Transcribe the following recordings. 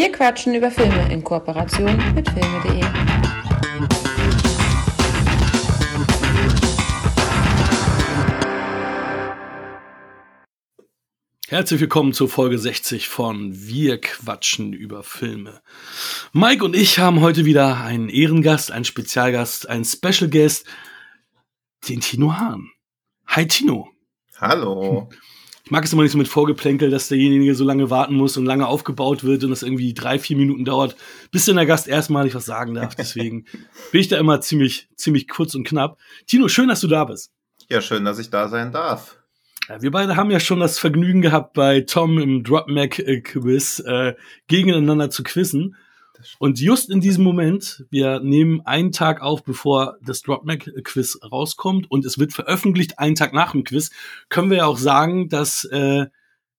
Wir quatschen über Filme in Kooperation mit filme.de. Herzlich willkommen zur Folge 60 von Wir quatschen über Filme. Mike und ich haben heute wieder einen Ehrengast, einen Spezialgast, einen Special Guest, den Tino Hahn. Hi Tino. Hallo. Ich mag es immer nicht so mit Vorgeplänkel, dass derjenige so lange warten muss und lange aufgebaut wird und das irgendwie drei, vier Minuten dauert, bis dann der Gast erstmalig was sagen darf. Deswegen bin ich da immer ziemlich, ziemlich kurz und knapp. Tino, schön, dass du da bist. Ja, schön, dass ich da sein darf. Ja, wir beide haben ja schon das Vergnügen gehabt, bei Tom im Drop Mac Quiz äh, gegeneinander zu quizzen. Und just in diesem Moment, wir nehmen einen Tag auf, bevor das Drop Mac Quiz rauskommt und es wird veröffentlicht einen Tag nach dem Quiz, können wir ja auch sagen, dass äh,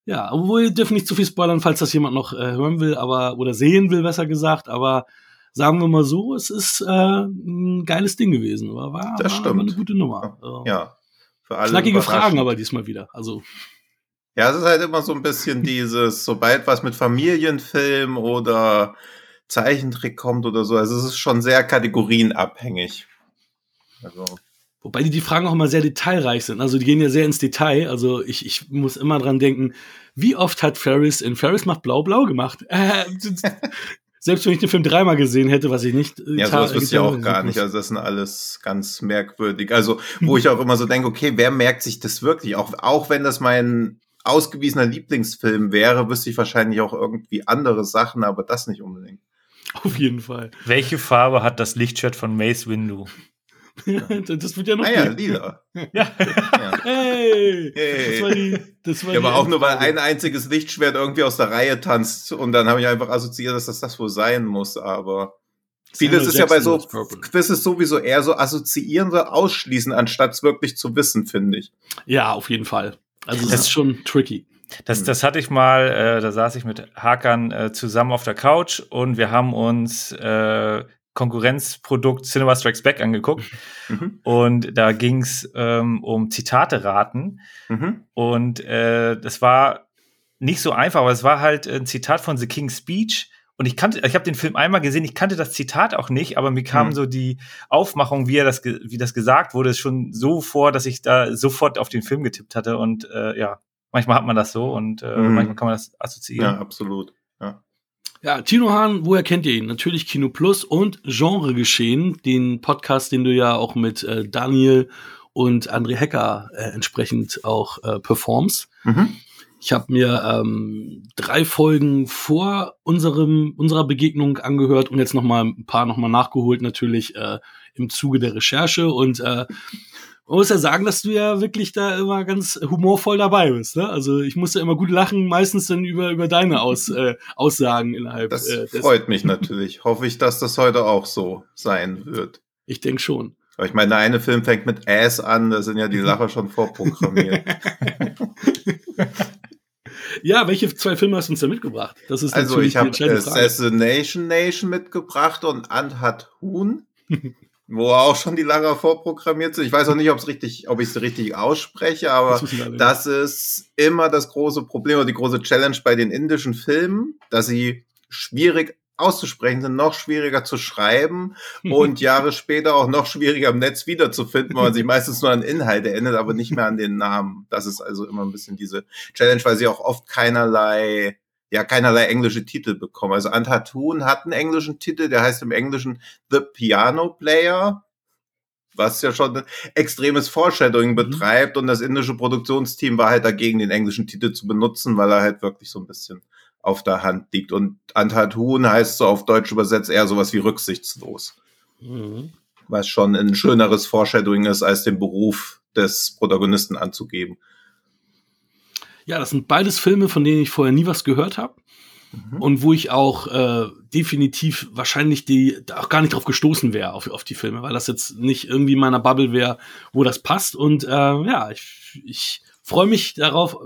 ja, obwohl wir dürfen nicht zu viel spoilern, falls das jemand noch äh, hören will, aber oder sehen will, besser gesagt, aber sagen wir mal so, es ist äh, ein geiles Ding gewesen. War, war, das stimmt. war eine gute Nummer. Also, Ja. Für alle Knackige Fragen aber diesmal wieder. Also Ja, es ist halt immer so ein bisschen dieses, sobald was mit Familienfilm oder Zeichentrick kommt oder so, also es ist schon sehr kategorienabhängig. Also, Wobei die, die Fragen auch immer sehr detailreich sind. Also die gehen ja sehr ins Detail. Also ich, ich muss immer dran denken, wie oft hat Ferris in Ferris macht blau blau gemacht? Äh, selbst wenn ich den Film dreimal gesehen hätte, was ich nicht. äh, ja, sowas wüsste ich auch gar nicht. Also das sind alles ganz merkwürdig. Also, wo ich auch immer so denke, okay, wer merkt sich das wirklich? Auch, auch wenn das mein ausgewiesener Lieblingsfilm wäre, wüsste ich wahrscheinlich auch irgendwie andere Sachen, aber das nicht unbedingt. Auf jeden Fall. Welche Farbe hat das Lichtshirt von Mace Windu? das wird ja noch. Ah ja, lila. Ja. Ja. Hey, Hey. Das war die. Das war Ja, die aber auch nur, weil ein einziges Lichtschwert irgendwie aus der Reihe tanzt und dann habe ich einfach assoziiert, dass das das wohl sein muss, aber vieles ist ja bei so. Quizzes sowieso eher so assoziieren oder ausschließen, anstatt es wirklich zu wissen, finde ich. Ja, auf jeden Fall. Also es Das- ist schon tricky. Das, das hatte ich mal, äh, da saß ich mit Hakan äh, zusammen auf der Couch und wir haben uns äh, Konkurrenzprodukt Cinema Strikes Back angeguckt Mhm. und da ging's ähm, um Zitate raten Mhm. und äh, das war nicht so einfach, aber es war halt ein Zitat von The King's Speech und ich kannte, ich habe den Film einmal gesehen, ich kannte das Zitat auch nicht, aber mir kam Mhm. so die Aufmachung, wie er das, wie das gesagt wurde, schon so vor, dass ich da sofort auf den Film getippt hatte und äh, ja, manchmal hat man das so und äh, Mhm. manchmal kann man das Ja, assoziieren. absolut. Ja. Ja, Tino Hahn, woher kennt ihr ihn? Natürlich Kino Plus und Genre Geschehen, den Podcast, den du ja auch mit äh, Daniel und André Hecker äh, entsprechend auch äh, performst. Mhm. Ich habe mir ähm, drei Folgen vor unserem unserer Begegnung angehört und jetzt noch mal ein paar noch mal nachgeholt natürlich äh, im Zuge der Recherche und äh, man muss ja sagen, dass du ja wirklich da immer ganz humorvoll dabei bist. Ne? Also ich musste immer gut lachen, meistens dann über über deine Aus, äh, Aussagen innerhalb. Das äh, freut mich natürlich. Hoffe ich, dass das heute auch so sein wird. Ich denke schon. Aber ich meine, der eine Film fängt mit Ass an, da sind ja die Lacher schon vorprogrammiert. Ja, welche zwei Filme hast du uns da mitgebracht? Das ist Also ich habe. Assassination Nation mitgebracht und Anhat Huhn, wo auch schon die Lacher vorprogrammiert sind. Ich weiß auch nicht, ob es richtig, ob ich es richtig ausspreche, aber Das das ist immer das große Problem oder die große Challenge bei den indischen Filmen, dass sie schwierig auszusprechen sind, noch schwieriger zu schreiben und Jahre später auch noch schwieriger im Netz wiederzufinden, weil man sich meistens nur an Inhalte erinnert, aber nicht mehr an den Namen. Das ist also immer ein bisschen diese Challenge, weil sie auch oft keinerlei, ja, keinerlei englische Titel bekommen. Also Antatun hat einen englischen Titel, der heißt im Englischen The Piano Player, was ja schon extremes Foreshadowing betreibt und das indische Produktionsteam war halt dagegen, den englischen Titel zu benutzen, weil er halt wirklich so ein bisschen auf der Hand liegt. Und Antatun heißt so auf Deutsch übersetzt eher sowas wie rücksichtslos, Mhm. was schon ein schöneres Foreshadowing ist, als den Beruf des Protagonisten anzugeben. Ja, das sind beides Filme, von denen ich vorher nie was gehört habe. Mhm. Und wo ich auch äh, definitiv wahrscheinlich die auch gar nicht drauf gestoßen wäre auf, auf die Filme, weil das jetzt nicht irgendwie in meiner Bubble wäre, wo das passt. Und äh, ja, ich, ich freue mich darauf,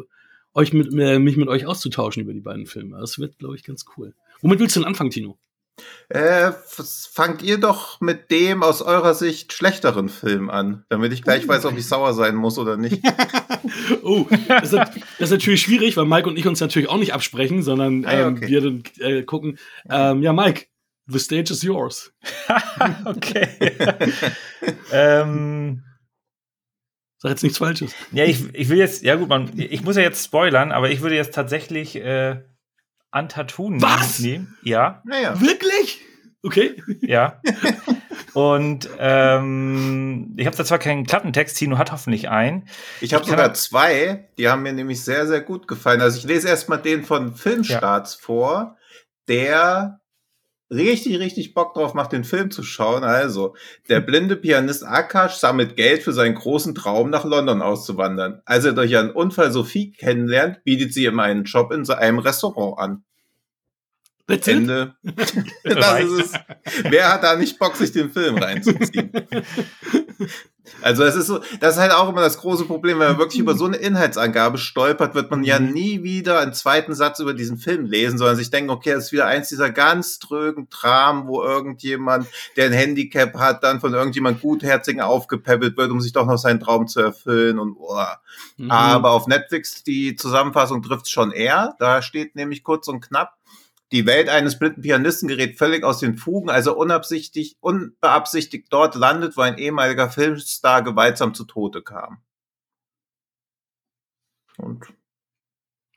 euch mit, äh, mich mit euch auszutauschen über die beiden Filme. Das wird, glaube ich, ganz cool. Womit willst du denn anfangen, Tino? Äh, fangt ihr doch mit dem aus eurer Sicht schlechteren Film an, damit ich gleich weiß, ob ich sauer sein muss oder nicht. oh, das ist, das ist, natürlich schwierig, weil Mike und ich uns natürlich auch nicht absprechen, sondern ähm, ah, okay. wir dann äh, gucken. Ähm, ja, Mike, the stage is yours. okay. ähm, Sag jetzt nichts Falsches. Ja, ich, ich will jetzt, ja gut, man, ich muss ja jetzt spoilern, aber ich würde jetzt tatsächlich äh, Antatun Was? nehmen. Ja. Naja. Wirklich? Okay. Ja. Und ähm, ich habe da zwar keinen Klappentext, Tino hat hoffentlich einen. Ich habe sogar zwei, die haben mir nämlich sehr, sehr gut gefallen. Also ich lese erstmal den von Filmstarts ja. vor, der richtig, richtig Bock drauf macht, den Film zu schauen. Also, der blinde Pianist Akash sammelt Geld für seinen großen Traum, nach London auszuwandern. Als er durch einen Unfall Sophie kennenlernt, bietet sie ihm einen Job in einem Restaurant an. That's Ende. das ist es. Wer hat da nicht Bock, sich den Film reinzuziehen? Also es ist so, das ist halt auch immer das große Problem, wenn man wirklich über so eine Inhaltsangabe stolpert, wird man ja mhm. nie wieder einen zweiten Satz über diesen Film lesen, sondern sich denken, okay, das ist wieder eins dieser ganz trögen Dramen, wo irgendjemand, der ein Handicap hat, dann von irgendjemand Gutherzigen aufgepäppelt wird, um sich doch noch seinen Traum zu erfüllen und oh. Mhm. Aber auf Netflix die Zusammenfassung trifft schon eher. Da steht nämlich kurz und knapp, die Welt eines blinden Pianisten gerät völlig aus den Fugen, als er unabsichtigt, unbeabsichtigt dort landet, wo ein ehemaliger Filmstar gewaltsam zu Tode kam. Und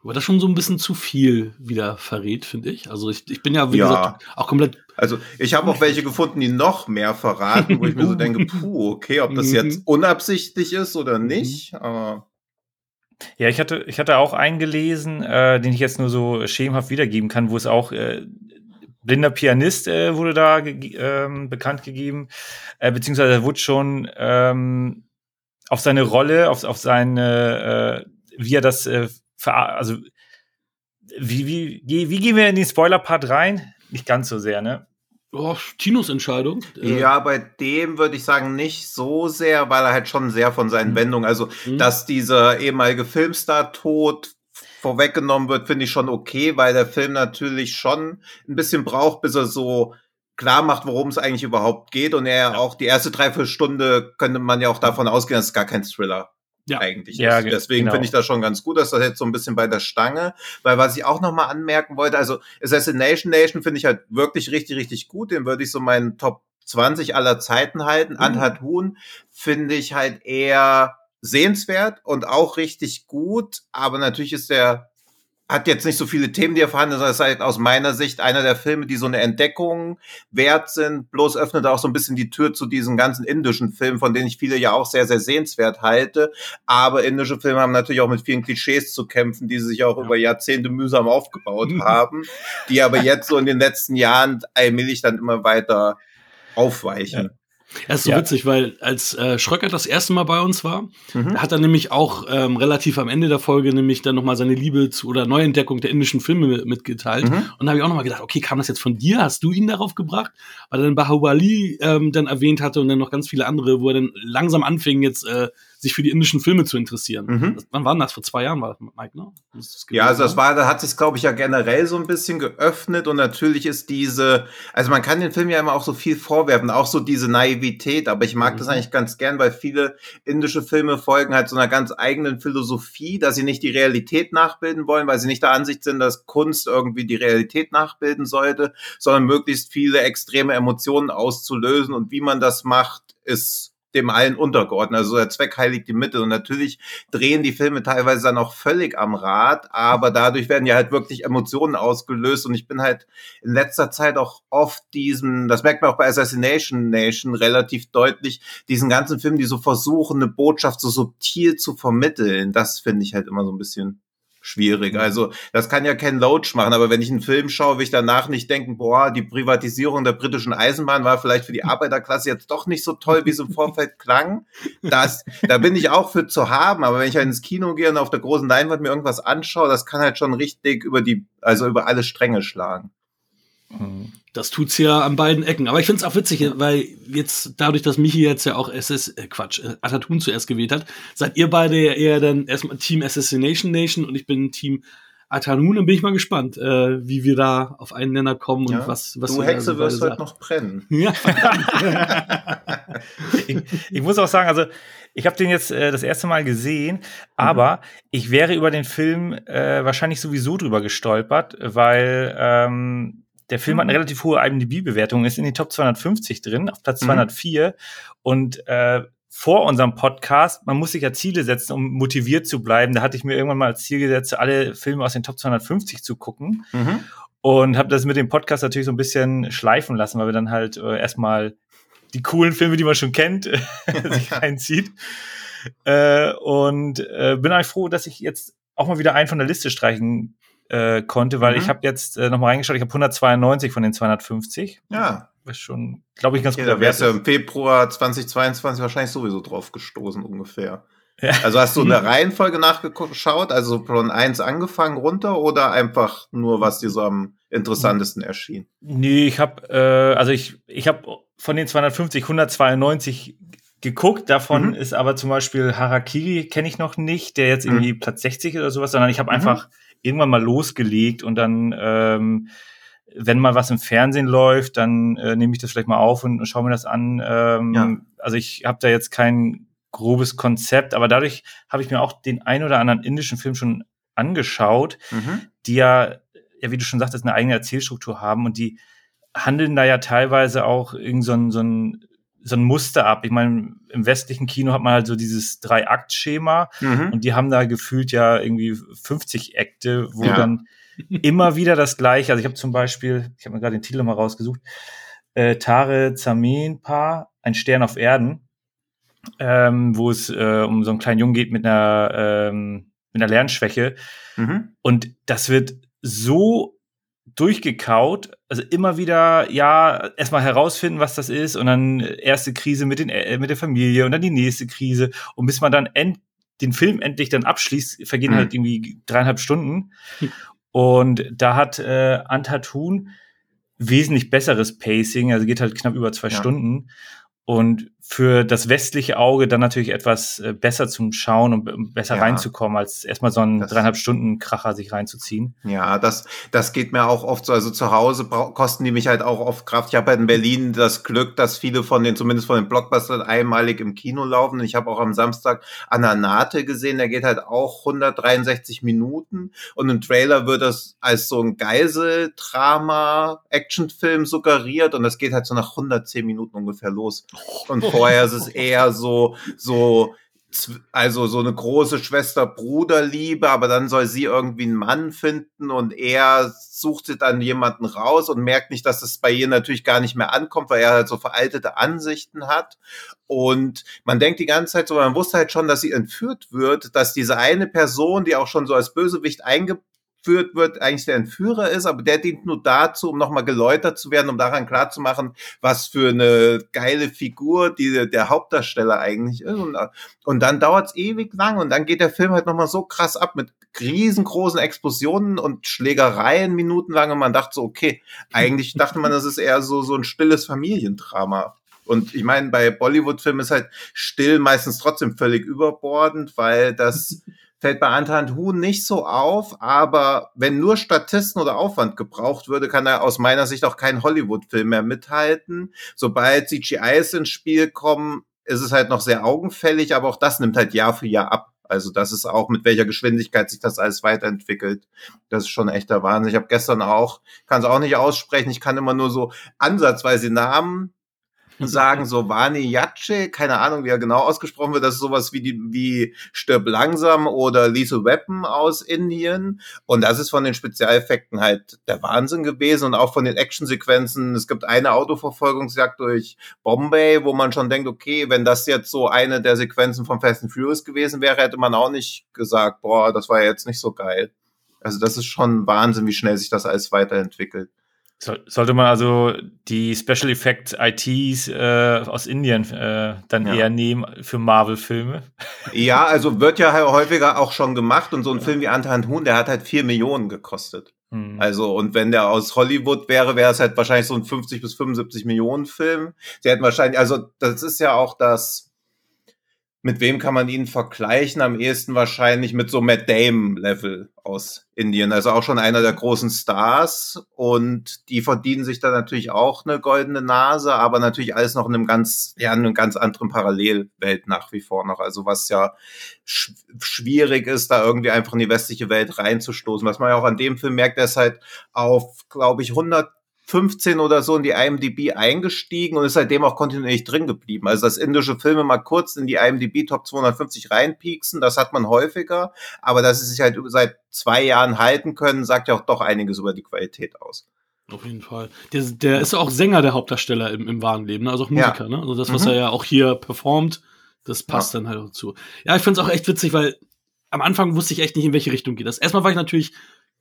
aber das schon so ein bisschen zu viel wieder verrät, finde ich. Also ich, ich bin ja, wie ja. gesagt, auch komplett. Also ich habe auch welche gefunden, die noch mehr verraten, wo ich mir so denke, puh, okay, ob das jetzt mhm. unabsichtlich ist oder nicht, aber. Ja, ich hatte, ich hatte auch einen gelesen, äh, den ich jetzt nur so schemenhaft wiedergeben kann, wo es auch äh, blinder Pianist äh, wurde da ähm, bekannt gegeben, äh, beziehungsweise wurde schon ähm, auf seine Rolle, auf, auf seine, äh, wie er das, äh, also wie, wie, wie gehen wir in den Spoiler-Part rein? Nicht ganz so sehr, ne? Oh, Tinos Entscheidung. Äh, ja, bei dem würde ich sagen nicht so sehr, weil er halt schon sehr von seinen mhm. Wendungen, also mhm. dass dieser ehemalige Filmstar tot vorweggenommen wird, finde ich schon okay, weil der Film natürlich schon ein bisschen braucht, bis er so klar macht, worum es eigentlich überhaupt geht und er ja. auch die erste Dreiviertelstunde könnte man ja auch davon ausgehen, dass es gar kein Thriller ja. eigentlich ja, ist. Deswegen genau. finde ich das schon ganz gut, dass das jetzt so ein bisschen bei der Stange, weil was ich auch noch mal anmerken wollte, also Assassination Nation finde ich halt wirklich richtig, richtig gut, den würde ich so meinen Top 20 aller Zeiten halten. Mhm. Anhat Huhn finde ich halt eher sehenswert und auch richtig gut, aber natürlich ist der hat jetzt nicht so viele Themen, die er vorhanden sind, sondern ist halt aus meiner Sicht einer der Filme, die so eine Entdeckung wert sind. Bloß öffnet auch so ein bisschen die Tür zu diesen ganzen indischen Filmen, von denen ich viele ja auch sehr, sehr sehenswert halte. Aber indische Filme haben natürlich auch mit vielen Klischees zu kämpfen, die sie sich auch ja. über Jahrzehnte mühsam aufgebaut haben, die aber jetzt so in den letzten Jahren allmählich dann immer weiter aufweichen. Ja. Das ist so ja. witzig, weil als äh, Schröcker das erste Mal bei uns war, mhm. hat er nämlich auch ähm, relativ am Ende der Folge nämlich dann nochmal seine Liebe zu oder Neuentdeckung der indischen Filme mitgeteilt. Mhm. Und da habe ich auch nochmal gedacht, okay, kam das jetzt von dir? Hast du ihn darauf gebracht? Weil er dann Bahubali ähm, dann erwähnt hatte und dann noch ganz viele andere, wo er dann langsam anfing, jetzt äh, sich für die indischen Filme zu interessieren. Mhm. Das, wann war das? Vor zwei Jahren war das, Mike, ne? Das ja, also das war, da hat sich, glaube ich, ja generell so ein bisschen geöffnet und natürlich ist diese, also man kann den Film ja immer auch so viel vorwerfen, auch so diese Naivität, aber ich mag mhm. das eigentlich ganz gern, weil viele indische Filme folgen halt so einer ganz eigenen Philosophie, dass sie nicht die Realität nachbilden wollen, weil sie nicht der Ansicht sind, dass Kunst irgendwie die Realität nachbilden sollte, sondern möglichst viele extreme Emotionen auszulösen und wie man das macht, ist dem allen untergeordnet. Also der Zweck heiligt die Mitte. Und natürlich drehen die Filme teilweise dann auch völlig am Rad, aber dadurch werden ja halt wirklich Emotionen ausgelöst. Und ich bin halt in letzter Zeit auch oft diesen, das merkt man auch bei Assassination Nation relativ deutlich, diesen ganzen Filmen, die so versuchen, eine Botschaft so subtil zu vermitteln. Das finde ich halt immer so ein bisschen schwierig. Mhm. Also das kann ja Ken Loach machen, aber wenn ich einen Film schaue, will ich danach nicht denken, boah, die Privatisierung der britischen Eisenbahn war vielleicht für die Arbeiterklasse jetzt doch nicht so toll, wie es im Vorfeld klang. Das, da bin ich auch für zu haben, aber wenn ich halt ins Kino gehe und auf der großen Leinwand mir irgendwas anschaue, das kann halt schon richtig über die, also über alle Stränge schlagen. Mhm. Das tut's ja an beiden Ecken. Aber ich find's auch witzig, weil jetzt dadurch, dass Michi jetzt ja auch SS, äh Quatsch, äh, Atatun zuerst gewählt hat, seid ihr beide ja eher dann erstmal Team Assassination Nation und ich bin Team Atanun, dann bin ich mal gespannt, äh, wie wir da auf einen Nenner kommen und Ja. was, was du wir da Hexe so wirst beide heute noch brennen. Ja, ich, ich muss auch sagen, also ich habe den jetzt äh, das erste Mal gesehen, aber ich wäre über den Film äh, wahrscheinlich sowieso drüber gestolpert, weil ähm, der Film hat eine relativ hohe IMDb-Bewertung, ist in die Top 250 drin, auf Platz Mhm. 204 und äh, vor unserem Podcast, man muss sich ja Ziele setzen, um motiviert zu bleiben. Da hatte ich mir irgendwann mal als Ziel gesetzt, alle Filme aus den Top 250 zu gucken Mhm. und habe das mit dem Podcast natürlich so ein bisschen schleifen lassen, weil wir dann halt äh, erstmal die coolen Filme, die man schon kennt, sich reinzieht. Äh, und äh, bin eigentlich froh, dass ich jetzt auch mal wieder einen von der Liste streichen äh, konnte, weil Mhm. ich habe jetzt äh, noch mal reingeschaut, ich habe 192 von den 250. Ja, Was schon, glaube ich, ganz okay, guter da wärst du Wert im Februar 2022 wahrscheinlich sowieso drauf gestoßen ungefähr. Ja. Also hast du in der Reihenfolge nachgeschaut, also von eins angefangen runter oder einfach nur, was dir so am interessantesten erschien? Nee, ich habe, äh, also ich, ich habe von den 250 192 geguckt. Davon Mhm. ist aber zum Beispiel Harakiri kenne ich noch nicht, der jetzt Mhm. irgendwie Platz 60 oder sowas, sondern ich habe Mhm. einfach irgendwann mal losgelegt und dann, ähm, wenn mal was im Fernsehen läuft, dann äh, nehme ich das vielleicht mal auf und, und schaue mir das an. Ähm, Ja. Also ich habe da jetzt kein grobes Konzept, aber dadurch habe ich mir auch den ein oder anderen indischen Film schon angeschaut Mhm. die ja, ja, wie du schon sagtest, eine eigene Erzählstruktur haben und die handeln da ja teilweise auch irgend so ein, so ein, so ein Muster ab. Ich meine, im westlichen Kino hat man halt so dieses Drei-Akt-Schema Mhm. und die haben da gefühlt ja irgendwie 50 Akte, wo Ja. dann immer wieder das Gleiche. Also ich habe zum Beispiel, ich habe mir gerade den Titel mal rausgesucht, äh, Tare Zamenpa, ein Stern auf Erden, ähm, wo es äh, um so einen kleinen Jungen geht mit einer, ähm, mit einer Lernschwäche. Mhm. Und das wird so durchgekaut, also immer wieder, ja, erstmal herausfinden, was das ist und dann erste Krise mit, den, äh, mit der Familie und dann die nächste Krise und bis man dann end, den Film endlich dann abschließt, vergehen Mhm. halt irgendwie dreieinhalb Stunden. Und da hat äh, Antatun wesentlich besseres Pacing, also geht halt knapp über zwei Ja. Stunden. Und für das westliche Auge dann natürlich etwas äh, besser zum Schauen und be- besser Ja. reinzukommen, als erstmal so einen Das- dreieinhalb Stunden Kracher sich reinzuziehen. Ja, das, das geht mir auch oft so. Also zu Hause kosten die mich halt auch oft Kraft. Ich habe halt in Berlin das Glück, dass viele von den, zumindest von den Blockbustern, einmalig im Kino laufen. Ich habe auch am Samstag Ananate gesehen, der geht halt auch 163 Minuten. Und im Trailer wird das als so ein Geiseldrama-Actionfilm suggeriert und das geht halt so nach 110 Minuten ungefähr los. Und vorher ist es eher so, so, also so eine große Schwester-Bruder-Liebe, aber dann soll sie irgendwie einen Mann finden und er sucht sich dann jemanden raus und merkt nicht, dass es bei ihr natürlich gar nicht mehr ankommt, weil er halt so veraltete Ansichten hat. Und man denkt die ganze Zeit so, man wusste halt schon, dass sie entführt wird, dass diese eine Person, die auch schon so als Bösewicht eingeführt wird, eigentlich der Entführer ist, aber der dient nur dazu, um nochmal geläutert zu werden, um daran klarzumachen, was für eine geile Figur die, der Hauptdarsteller eigentlich ist. Und, und dann dauert's ewig lang und dann geht der Film halt nochmal so krass ab mit riesengroßen Explosionen und Schlägereien minutenlang und man dachte so, okay, eigentlich dachte man, das ist eher so, so ein stilles Familiendrama. Und ich meine, bei Bollywood-Filmen ist halt still meistens trotzdem völlig überbordend, weil das fällt bei Antan Huhn nicht so auf, aber wenn nur Statisten oder Aufwand gebraucht würde, kann er aus meiner Sicht auch kein Hollywood-Film mehr mithalten. Sobald CGIs ins Spiel kommen, ist es halt noch sehr augenfällig, aber auch das nimmt halt Jahr für Jahr ab. Also das ist auch, mit welcher Geschwindigkeit sich das alles weiterentwickelt. Das ist schon echter Wahnsinn. Ich habe gestern auch, kann es auch nicht aussprechen, ich kann immer nur so ansatzweise Namen sagen, so Vani Yace, keine Ahnung, wie er genau ausgesprochen wird, das ist sowas wie die, wie Stirb langsam oder Lethal Weapon aus Indien. Und das ist von den Spezialeffekten halt der Wahnsinn gewesen und auch von den Actionsequenzen. Es gibt eine Autoverfolgungsjagd durch Bombay, wo man schon denkt, okay, wenn das jetzt so eine der Sequenzen von Fast and Furious gewesen wäre, hätte man auch nicht gesagt, boah, das war ja jetzt nicht so geil. Also das ist schon Wahnsinn, wie schnell sich das alles weiterentwickelt. So, sollte man also die Special Effects ITs äh, aus Indien äh, dann Ja. eher nehmen für Marvel-Filme? Ja, also wird ja häufiger auch schon gemacht und so ein Film wie Anton Huhn, der hat halt vier Millionen gekostet. Hm. Also, und wenn der aus Hollywood wäre, wäre es halt wahrscheinlich so ein 50 bis 75 Millionen Film. Sie hätten wahrscheinlich, also das ist ja auch das, mit wem kann man ihn vergleichen? Am ehesten wahrscheinlich mit so Matt Damon-Level aus Indien. Also auch schon einer der großen Stars. Und die verdienen sich da natürlich auch eine goldene Nase, aber natürlich alles noch in einem ganz, ja, in einem ganz anderen Parallelwelt nach wie vor noch. Also was ja sch schwierig ist, da irgendwie einfach in die westliche Welt reinzustoßen. Was man ja auch an dem Film merkt, der ist halt auf, glaube ich, 100 15 oder so in die IMDb eingestiegen und ist seitdem auch kontinuierlich drin geblieben. Also dass indische Filme mal kurz in die IMDb Top 250 reinpieksen, das hat man häufiger, aber dass sie sich halt seit zwei Jahren halten können, sagt ja auch doch einiges über die Qualität aus. Auf jeden Fall. Der, der ist auch Sänger der Hauptdarsteller im, im wahren Leben, ne? also auch Musiker, ja. ne? Also das, was mhm. er ja auch hier performt, das passt ja. dann halt auch zu. Ja, ich finde es auch echt witzig, weil am Anfang wusste ich echt nicht, in welche Richtung geht das. Erstmal war ich natürlich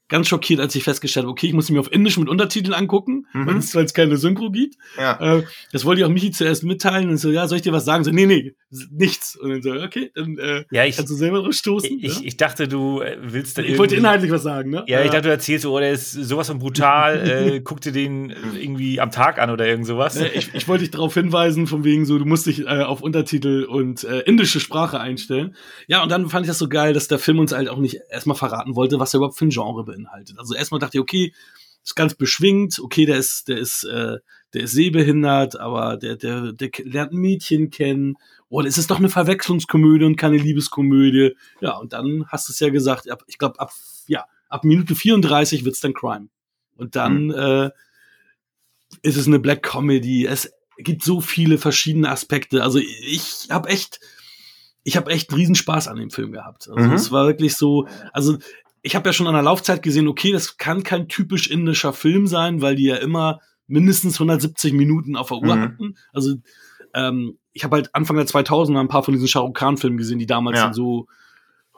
ganz schockiert, als ich festgestellt habe, okay, ich muss ihn mir auf Indisch mit Untertiteln angucken, mhm. weil es keine Synchro gibt. Ja. Äh, das wollte ich auch Michi zuerst mitteilen und so, ja, soll ich dir was sagen? So, nee, nee, nichts. Und dann so, okay, dann äh, ja, ich, kannst du selber drauf stoßen. Ich, ja? ich dachte, du äh, willst da Ich wollte inhaltlich was sagen, ne? Ja, ich dachte, du erzählst, oh, der ist sowas von brutal, äh, guck dir den irgendwie am Tag an oder irgend sowas. Äh, ich, ich wollte dich darauf hinweisen, von wegen so, du musst dich äh, auf Untertitel und äh, indische Sprache einstellen. Ja, und dann fand ich das so geil, dass der Film uns halt auch nicht erstmal verraten wollte, was er überhaupt für ein Genre beinhaltet. Also erstmal dachte ich, okay, ist ganz beschwingt, okay, der ist, der ist, äh, der ist sehbehindert, aber der, der, der lernt ein Mädchen kennen. Oh, das ist doch eine Verwechslungskomödie und keine Liebeskomödie. Ja, und dann hast du es ja gesagt, ab, ich glaube, ab, ja, ab Minute 34 wird's dann Crime. Und dann mhm. äh, ist es eine Black Comedy. Es gibt so viele verschiedene Aspekte. Also ich habe echt, ich habe echt Riesenspaß an dem Film gehabt. Also mhm. es war wirklich so, also ich habe ja schon an der Laufzeit gesehen, okay, das kann kein typisch indischer Film sein, weil die ja immer mindestens 170 Minuten auf der Uhr mhm. hatten. Also ähm, ich habe halt Anfang der 2000er ein paar von diesen Shah Rukh Khan Filmen gesehen, die damals ja. so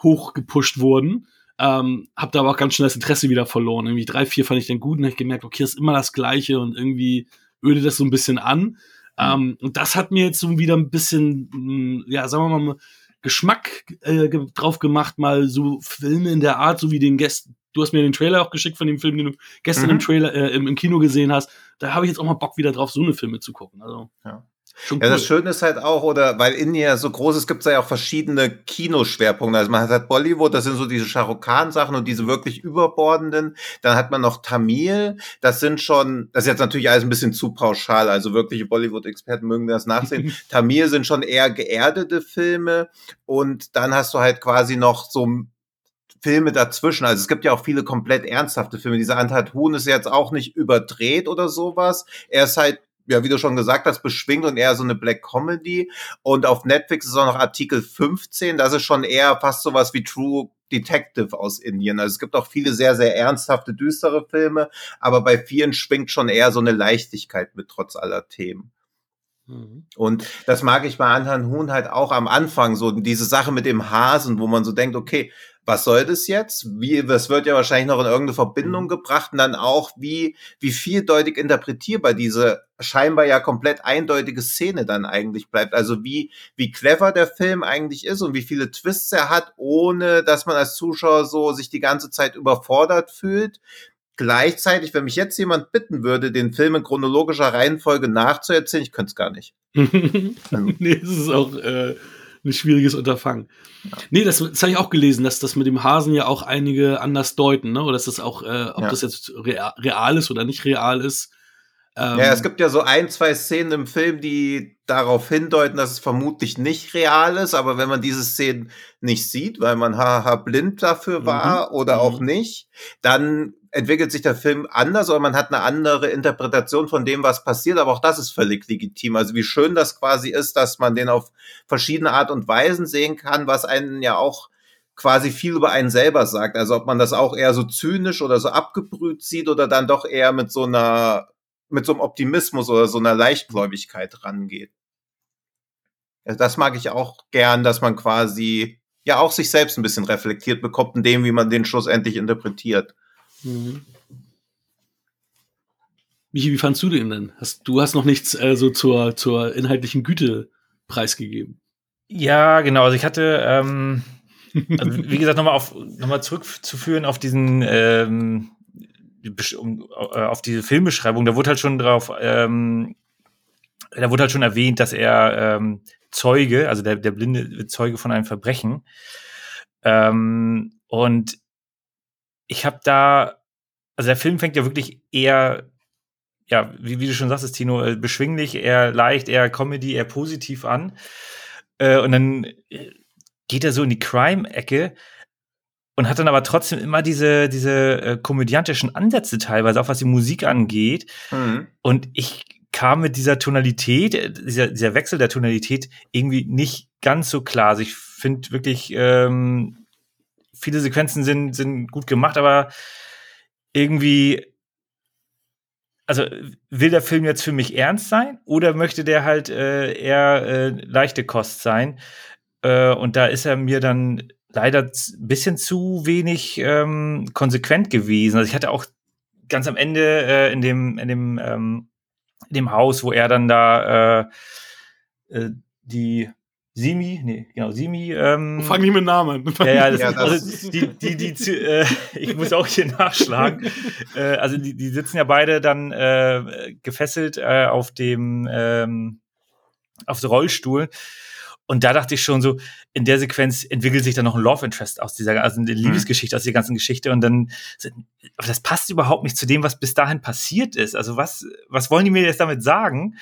hoch gepusht wurden. Ähm, hab da aber auch ganz schnell das Interesse wieder verloren. Irgendwie drei, vier fand ich dann gut und hab gemerkt, okay, das ist immer das Gleiche und irgendwie öde das so ein bisschen an. Mhm. Ähm, und das hat mir jetzt so wieder ein bisschen, mh, ja, sagen wir mal, Geschmack äh, drauf gemacht, mal so Filme in der Art, so wie den Gästen. Du hast mir den Trailer auch geschickt von dem Film, den du gestern mhm. im Trailer äh, im, im, Kino gesehen hast. Da habe ich jetzt auch mal Bock wieder drauf, so eine Filme zu gucken. Also ja. Schon ja, das Schöne ist halt auch, oder weil Indien ja so groß ist, gibt es ja auch verschiedene Kinoschwerpunkte. Also man hat halt Bollywood, das sind so diese Shah Sachen und diese wirklich überbordenden. Dann hat man noch Tamil, das sind schon, das ist jetzt natürlich alles ein bisschen zu pauschal, also wirkliche Bollywood-Experten mögen das nachsehen. Tamil sind schon eher geerdete Filme und dann hast du halt quasi noch so Filme dazwischen. Also es gibt ja auch viele komplett ernsthafte Filme. Dieser Antat Huhn ist jetzt auch nicht überdreht oder sowas. Er ist halt ja, wie du schon gesagt hast, beschwingt und eher so eine Black Comedy. Und auf Netflix ist auch noch Artikel 15. Das ist schon eher fast sowas wie True Detective aus Indien. Also es gibt auch viele sehr, sehr ernsthafte, düstere Filme, aber bei vielen schwingt schon eher so eine Leichtigkeit mit, trotz aller Themen. Mhm. Und das mag ich bei Anhan Huhn halt auch am Anfang, so diese Sache mit dem Hasen, wo man so denkt, okay, was soll das jetzt? Wie, das wird ja wahrscheinlich noch in irgendeine Verbindung mhm. gebracht und dann auch, wie, wie vieldeutig interpretierbar diese scheinbar ja komplett eindeutige Szene dann eigentlich bleibt. Also wie, wie clever der Film eigentlich ist und wie viele Twists er hat, ohne dass man als Zuschauer so sich die ganze Zeit überfordert fühlt. Gleichzeitig, wenn mich jetzt jemand bitten würde, den Film in chronologischer Reihenfolge nachzuerzählen, ich könnte es gar nicht. nee, es ist auch äh, ein schwieriges Unterfangen. Ja. Nee, das, das habe ich auch gelesen, dass das mit dem Hasen ja auch einige anders deuten, ne? Oder dass das auch, äh, ob ja. das jetzt real, real ist oder nicht real ist. Ähm, ja, es gibt ja so ein, zwei Szenen im Film, die darauf hindeuten, dass es vermutlich nicht real ist, aber wenn man diese Szenen nicht sieht, weil man haha blind dafür war mhm. oder mhm. auch nicht, dann entwickelt sich der Film anders oder man hat eine andere Interpretation von dem, was passiert, aber auch das ist völlig legitim. Also wie schön das quasi ist, dass man den auf verschiedene Art und Weisen sehen kann, was einen ja auch quasi viel über einen selber sagt. Also ob man das auch eher so zynisch oder so abgebrüht sieht oder dann doch eher mit so einer, mit so einem Optimismus oder so einer Leichtgläubigkeit rangeht. Also das mag ich auch gern, dass man quasi ja auch sich selbst ein bisschen reflektiert bekommt in dem, wie man den schlussendlich interpretiert. Mhm. Michi, wie fandst du den denn? Hast, du hast noch nichts äh, so zur, zur inhaltlichen Güte preisgegeben. Ja, genau. Also ich hatte, ähm, also wie gesagt, nochmal auf, zurückzuführen auf diesen, ähm, äh, auf diese Filmbeschreibung. Da wurde halt schon drauf ähm, da wurde halt schon erwähnt, dass er ähm, Zeuge, also der, der blinde Zeuge von einem Verbrechen. Ähm, und ich habe da, also der Film fängt ja wirklich eher, ja, wie, wie du schon sagst, Tino, äh, beschwinglich, eher leicht, eher Comedy, eher positiv an. Äh, und dann äh, geht er so in die Crime-Ecke und hat dann aber trotzdem immer diese, diese äh, komödiantischen Ansätze teilweise, auch was die Musik angeht. Mhm. Und ich kam mit dieser Tonalität, äh, dieser, dieser Wechsel der Tonalität irgendwie nicht ganz so klar. Also ich finde wirklich, ähm, viele Sequenzen sind, sind gut gemacht, aber irgendwie, also will der Film jetzt für mich ernst sein oder möchte der halt äh, eher äh, leichte Kost sein? Äh, und da ist er mir dann leider ein bisschen zu wenig ähm, konsequent gewesen. Also ich hatte auch ganz am Ende äh, in dem, in dem ähm, dem Haus, wo er dann da äh, äh, die Simi, nee, genau, Simi. Ähm, Fang nicht mit Namen an. Ja, ja, das, ja, das also die, die, die, die äh, ich muss auch hier nachschlagen. äh, also die, die sitzen ja beide dann äh, gefesselt äh, auf dem ähm, auf dem Rollstuhl. Und da dachte ich schon so, in der Sequenz entwickelt sich dann noch ein Love Interest aus dieser, also eine mhm. Liebesgeschichte aus der ganzen Geschichte. Und dann, aber das passt überhaupt nicht zu dem, was bis dahin passiert ist. Also was, was wollen die mir jetzt damit sagen?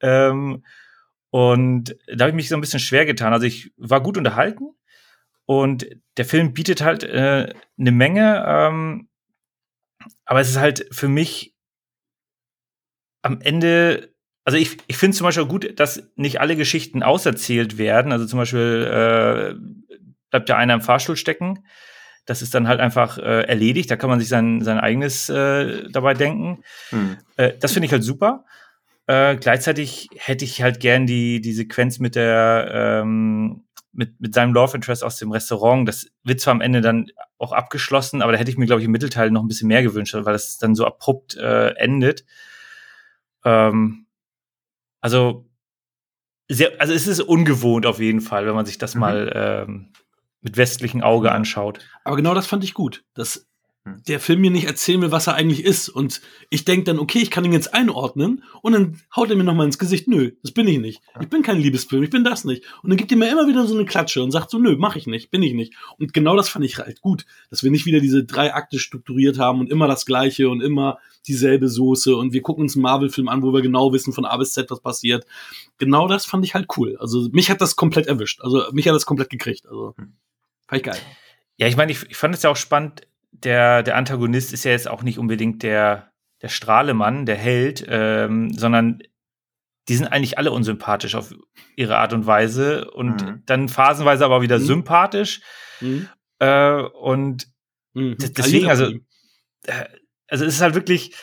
Ähm, und da habe ich mich so ein bisschen schwer getan. Also ich war gut unterhalten und der Film bietet halt äh, eine Menge, ähm, aber es ist halt für mich am Ende also ich, ich finde zum Beispiel gut, dass nicht alle Geschichten auserzählt werden. Also zum Beispiel äh, bleibt ja einer im Fahrstuhl stecken. Das ist dann halt einfach äh, erledigt. Da kann man sich sein, sein eigenes äh, dabei denken. Hm. Äh, das finde ich halt super. Äh, gleichzeitig hätte ich halt gern die, die Sequenz mit der ähm, mit, mit seinem Love Interest aus dem Restaurant. Das wird zwar am Ende dann auch abgeschlossen, aber da hätte ich mir, glaube ich, im Mittelteil noch ein bisschen mehr gewünscht, weil das dann so abrupt äh, endet. Ähm, also, sehr, also es ist ungewohnt auf jeden Fall, wenn man sich das mhm. mal ähm, mit westlichem Auge anschaut. Aber genau das fand ich gut. Das. Der Film mir nicht erzählen will, was er eigentlich ist. Und ich denke dann, okay, ich kann ihn jetzt einordnen und dann haut er mir nochmal ins Gesicht, nö, das bin ich nicht. Ich bin kein Liebesfilm, ich bin das nicht. Und dann gibt er mir immer wieder so eine Klatsche und sagt so, nö, mach ich nicht, bin ich nicht. Und genau das fand ich halt gut, dass wir nicht wieder diese drei Akte strukturiert haben und immer das Gleiche und immer dieselbe Soße und wir gucken uns einen Marvel-Film an, wo wir genau wissen von A bis Z, was passiert. Genau das fand ich halt cool. Also mich hat das komplett erwischt. Also mich hat das komplett gekriegt. Also hm. fand ich geil. Ja, ich meine, ich, ich fand es ja auch spannend, der, der Antagonist ist ja jetzt auch nicht unbedingt der, der Strahlemann, der Held, ähm, sondern die sind eigentlich alle unsympathisch auf ihre Art und Weise und mhm. dann phasenweise aber wieder mhm. sympathisch. Mhm. Äh, und mhm. deswegen, also, äh, also es ist halt wirklich,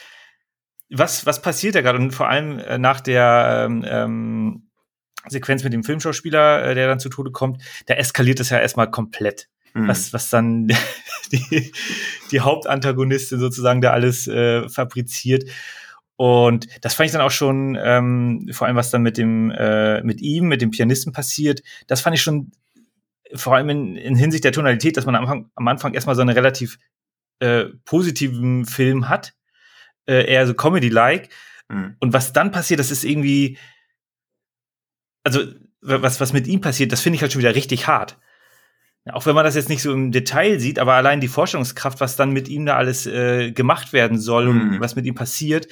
was, was passiert da gerade? Und vor allem äh, nach der ähm, ähm, Sequenz mit dem Filmschauspieler, äh, der dann zu Tode kommt, da eskaliert es ja erstmal komplett mhm. was, was dann die, die Hauptantagonistin sozusagen da alles äh, fabriziert. Und das fand ich dann auch schon, ähm, vor allem was dann mit dem, äh, mit ihm, mit dem Pianisten passiert, das fand ich schon vor allem in, in Hinsicht der Tonalität, dass man am Anfang, am Anfang erstmal so einen relativ äh, positiven Film hat, äh, eher so Comedy-like. Mhm. Und was dann passiert, das ist irgendwie, also was, was mit ihm passiert, das finde ich halt schon wieder richtig hart. Auch wenn man das jetzt nicht so im Detail sieht, aber allein die Forschungskraft, was dann mit ihm da alles äh, gemacht werden soll mhm. und was mit ihm passiert,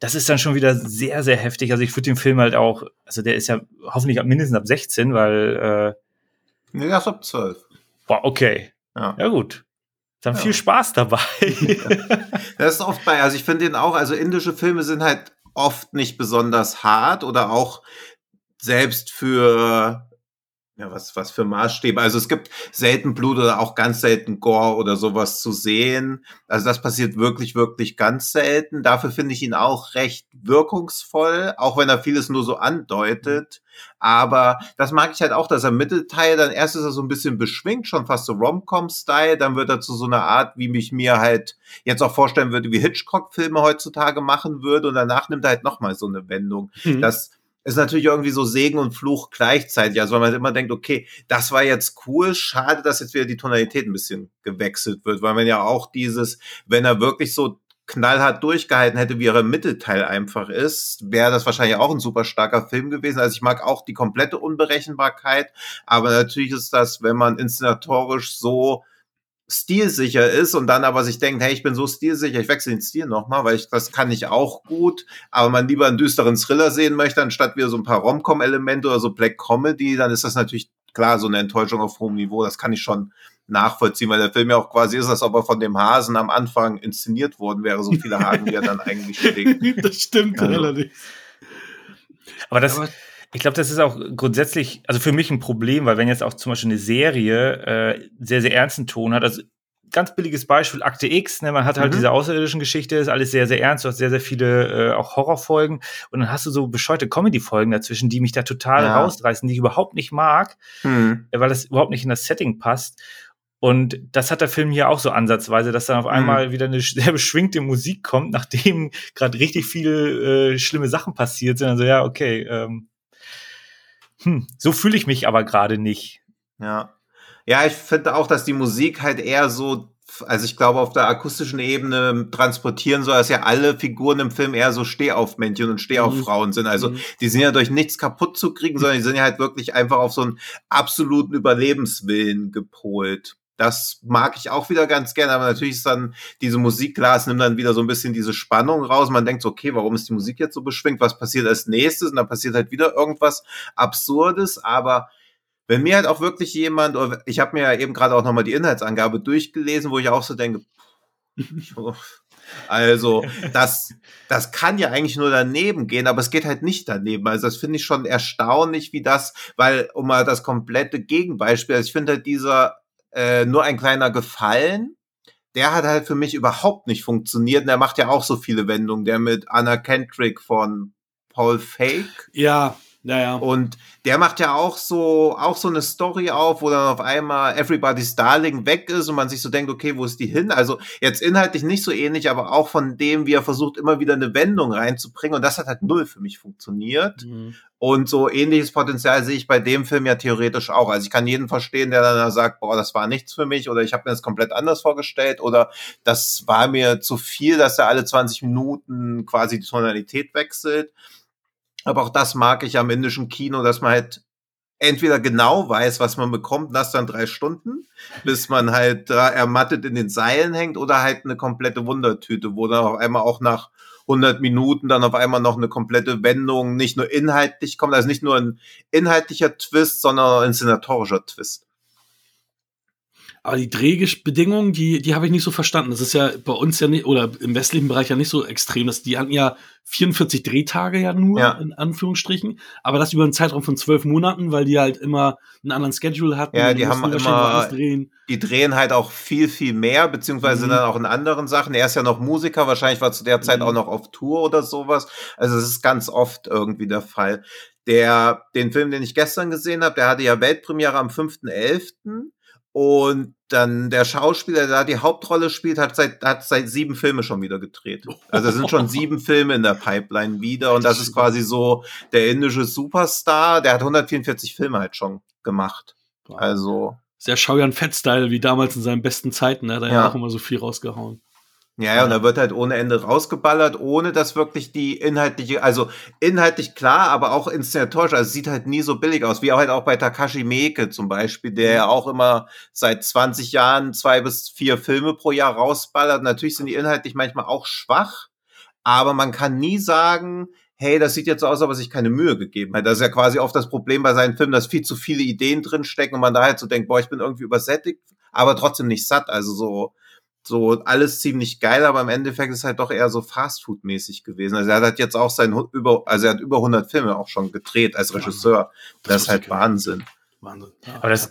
das ist dann schon wieder sehr, sehr heftig. Also ich würde den Film halt auch, also der ist ja hoffentlich mindestens ab 16, weil äh, Nee, erst ab 12. Boah, okay. Ja, ja gut. Dann ja. viel Spaß dabei. das ist oft bei, also ich finde den auch, also indische Filme sind halt oft nicht besonders hart oder auch selbst für ja, was, was für Maßstäbe. Also es gibt selten Blut oder auch ganz selten Gore oder sowas zu sehen. Also das passiert wirklich, wirklich ganz selten. Dafür finde ich ihn auch recht wirkungsvoll, auch wenn er vieles nur so andeutet. Aber das mag ich halt auch, dass er Mittelteil, dann erst ist er so ein bisschen beschwingt, schon fast so Rom-Com-Style, dann wird er zu so einer Art, wie mich mir halt jetzt auch vorstellen würde, wie Hitchcock-Filme heutzutage machen würde und danach nimmt er halt nochmal so eine Wendung. Mhm. Das ist natürlich irgendwie so Segen und Fluch gleichzeitig. Also weil man immer denkt, okay, das war jetzt cool, schade, dass jetzt wieder die Tonalität ein bisschen gewechselt wird, weil man ja auch dieses, wenn er wirklich so knallhart durchgehalten hätte, wie er im Mittelteil einfach ist, wäre das wahrscheinlich auch ein super starker Film gewesen. Also ich mag auch die komplette Unberechenbarkeit, aber natürlich ist das, wenn man inszenatorisch so stilsicher ist und dann aber sich denkt, hey, ich bin so stilsicher, ich wechsle den Stil nochmal, weil ich das kann ich auch gut, aber man lieber einen düsteren Thriller sehen möchte, anstatt wieder so ein paar Rom-Com-Elemente oder so Black Comedy, dann ist das natürlich klar so eine Enttäuschung auf hohem Niveau. Das kann ich schon nachvollziehen, weil der Film ja auch quasi ist, als ob er von dem Hasen am Anfang inszeniert worden wäre, so viele Haken, wie er dann eigentlich schlägt. das stimmt also. allerdings. Aber das, aber ich glaube, das ist auch grundsätzlich, also für mich ein Problem, weil wenn jetzt auch zum Beispiel eine Serie äh, sehr, sehr ernsten Ton hat, also ganz billiges Beispiel, Akte X, ne, man hat halt mhm. diese außerirdischen Geschichte, ist alles sehr, sehr ernst, du hast sehr, sehr viele äh, auch Horrorfolgen und dann hast du so bescheuerte Comedy-Folgen dazwischen, die mich da total ja. rausreißen, die ich überhaupt nicht mag, mhm. weil das überhaupt nicht in das Setting passt. Und das hat der Film hier auch so ansatzweise, dass dann auf einmal mhm. wieder eine sehr beschwingte Musik kommt, nachdem gerade richtig viele äh, schlimme Sachen passiert sind. Also ja, okay, ähm, hm, so fühle ich mich aber gerade nicht. Ja. Ja, ich finde auch, dass die Musik halt eher so, also ich glaube, auf der akustischen Ebene transportieren soll, dass ja alle Figuren im Film eher so Stehaufmännchen und Stehauffrauen mhm. sind. Also mhm. die sind ja durch nichts kaputt zu kriegen, sondern die sind ja halt wirklich einfach auf so einen absoluten Überlebenswillen gepolt. Das mag ich auch wieder ganz gerne, aber natürlich ist dann diese Musik, klar, es nimmt dann wieder so ein bisschen diese Spannung raus. Man denkt so, okay, warum ist die Musik jetzt so beschwingt? Was passiert als nächstes? Und dann passiert halt wieder irgendwas Absurdes, aber wenn mir halt auch wirklich jemand, ich habe mir ja eben gerade auch nochmal die Inhaltsangabe durchgelesen, wo ich auch so denke, also das, das kann ja eigentlich nur daneben gehen, aber es geht halt nicht daneben. Also das finde ich schon erstaunlich, wie das, weil um mal das komplette Gegenbeispiel, also ich finde halt dieser äh, nur ein kleiner Gefallen, der hat halt für mich überhaupt nicht funktioniert. Und der macht ja auch so viele Wendungen, der mit Anna Kendrick von Paul Fake. Ja, naja. Und der macht ja auch so, auch so eine Story auf, wo dann auf einmal Everybody's Darling weg ist und man sich so denkt, okay, wo ist die hin? Also jetzt inhaltlich nicht so ähnlich, aber auch von dem, wie er versucht, immer wieder eine Wendung reinzubringen. Und das hat halt null für mich funktioniert. Mhm. Und so ähnliches Potenzial sehe ich bei dem Film ja theoretisch auch. Also ich kann jeden verstehen, der dann sagt, boah, das war nichts für mich oder ich habe mir das komplett anders vorgestellt oder das war mir zu viel, dass er alle 20 Minuten quasi die Tonalität wechselt. Aber auch das mag ich am indischen Kino, dass man halt entweder genau weiß, was man bekommt, das dann drei Stunden, bis man halt da ermattet in den Seilen hängt oder halt eine komplette Wundertüte, wo dann auf einmal auch nach 100 Minuten dann auf einmal noch eine komplette Wendung nicht nur inhaltlich kommt, also nicht nur ein inhaltlicher Twist, sondern ein inszenatorischer Twist. Aber die Drehbedingungen, die, die habe ich nicht so verstanden. Das ist ja bei uns ja nicht, oder im westlichen Bereich ja nicht so extrem. Das, die hatten ja 44 Drehtage ja nur, ja. in Anführungsstrichen. Aber das über einen Zeitraum von zwölf Monaten, weil die halt immer einen anderen Schedule hatten. Ja, die haben immer, drehen. die drehen halt auch viel, viel mehr, beziehungsweise mhm. dann auch in anderen Sachen. Er ist ja noch Musiker, wahrscheinlich war zu der Zeit mhm. auch noch auf Tour oder sowas. Also es ist ganz oft irgendwie der Fall. Der, den Film, den ich gestern gesehen habe, der hatte ja Weltpremiere am 5.11. Und dann der Schauspieler, der da die Hauptrolle spielt, hat seit, hat seit sieben Filme schon wieder gedreht. Also es sind schon sieben Filme in der Pipeline wieder. Und das ist quasi so der indische Superstar. Der hat 144 Filme halt schon gemacht. Also. Sehr Schaujan Fett-Style, wie damals in seinen besten Zeiten. Ne? Da hat er ja auch immer so viel rausgehauen. Ja, ja, und da wird halt ohne Ende rausgeballert, ohne dass wirklich die inhaltliche, also inhaltlich klar, aber auch inszenatorisch, also sieht halt nie so billig aus, wie auch halt auch bei Takashi Miike zum Beispiel, der ja auch immer seit 20 Jahren zwei bis vier Filme pro Jahr rausballert. Natürlich sind die inhaltlich manchmal auch schwach, aber man kann nie sagen, hey, das sieht jetzt so aus, ob er sich keine Mühe gegeben hat. Das ist ja quasi oft das Problem bei seinen Filmen, dass viel zu viele Ideen drinstecken und man da halt so denkt, boah, ich bin irgendwie übersättigt, aber trotzdem nicht satt. Also so, so alles ziemlich geil, aber im Endeffekt ist halt doch eher so Fastfood-mäßig gewesen. Also er hat jetzt auch sein über, also er hat über 100 Filme auch schon gedreht als Regisseur. Das, das ist halt Wahnsinn. Wahnsinn. Ja, aber das,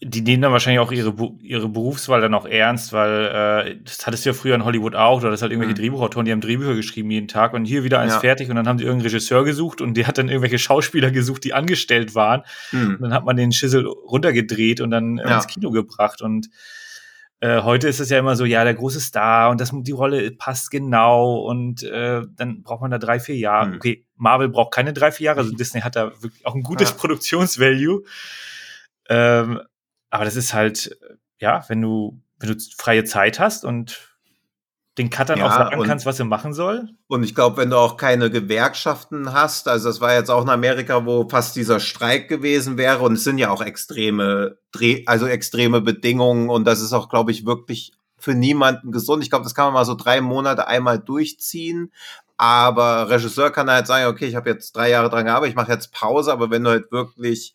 die nehmen dann wahrscheinlich auch ihre, ihre Berufswahl dann auch ernst, weil äh, das hattest du ja früher in Hollywood auch, oder das halt irgendwelche mhm. Drehbuchautoren, die haben Drehbücher geschrieben jeden Tag und hier wieder eins ja. fertig und dann haben die irgendeinen Regisseur gesucht und der hat dann irgendwelche Schauspieler gesucht, die angestellt waren. Mhm. Und dann hat man den Schissel runtergedreht und dann ja. ins Kino gebracht und äh, heute ist es ja immer so, ja, der große Star und das, die Rolle passt genau und äh, dann braucht man da drei, vier Jahre. Mhm. Okay, Marvel braucht keine drei, vier Jahre, also Disney hat da wirklich auch ein gutes ja. Produktionsvalue. Ähm, aber das ist halt, ja, wenn du, wenn du freie Zeit hast und den Cuttern Ja, auch sagen und- kannst, was sie machen soll. Und ich glaube, wenn du auch keine Gewerkschaften hast, also das war jetzt auch in Amerika, wo fast dieser Streik gewesen wäre und es sind ja auch extreme, also extreme Bedingungen und das ist auch, glaube ich, wirklich für niemanden gesund. Ich glaube, das kann man mal so drei Monate einmal durchziehen. Aber Regisseur kann halt sagen, okay, ich habe jetzt drei Jahre dran gearbeitet, ich mache jetzt Pause, aber wenn du halt wirklich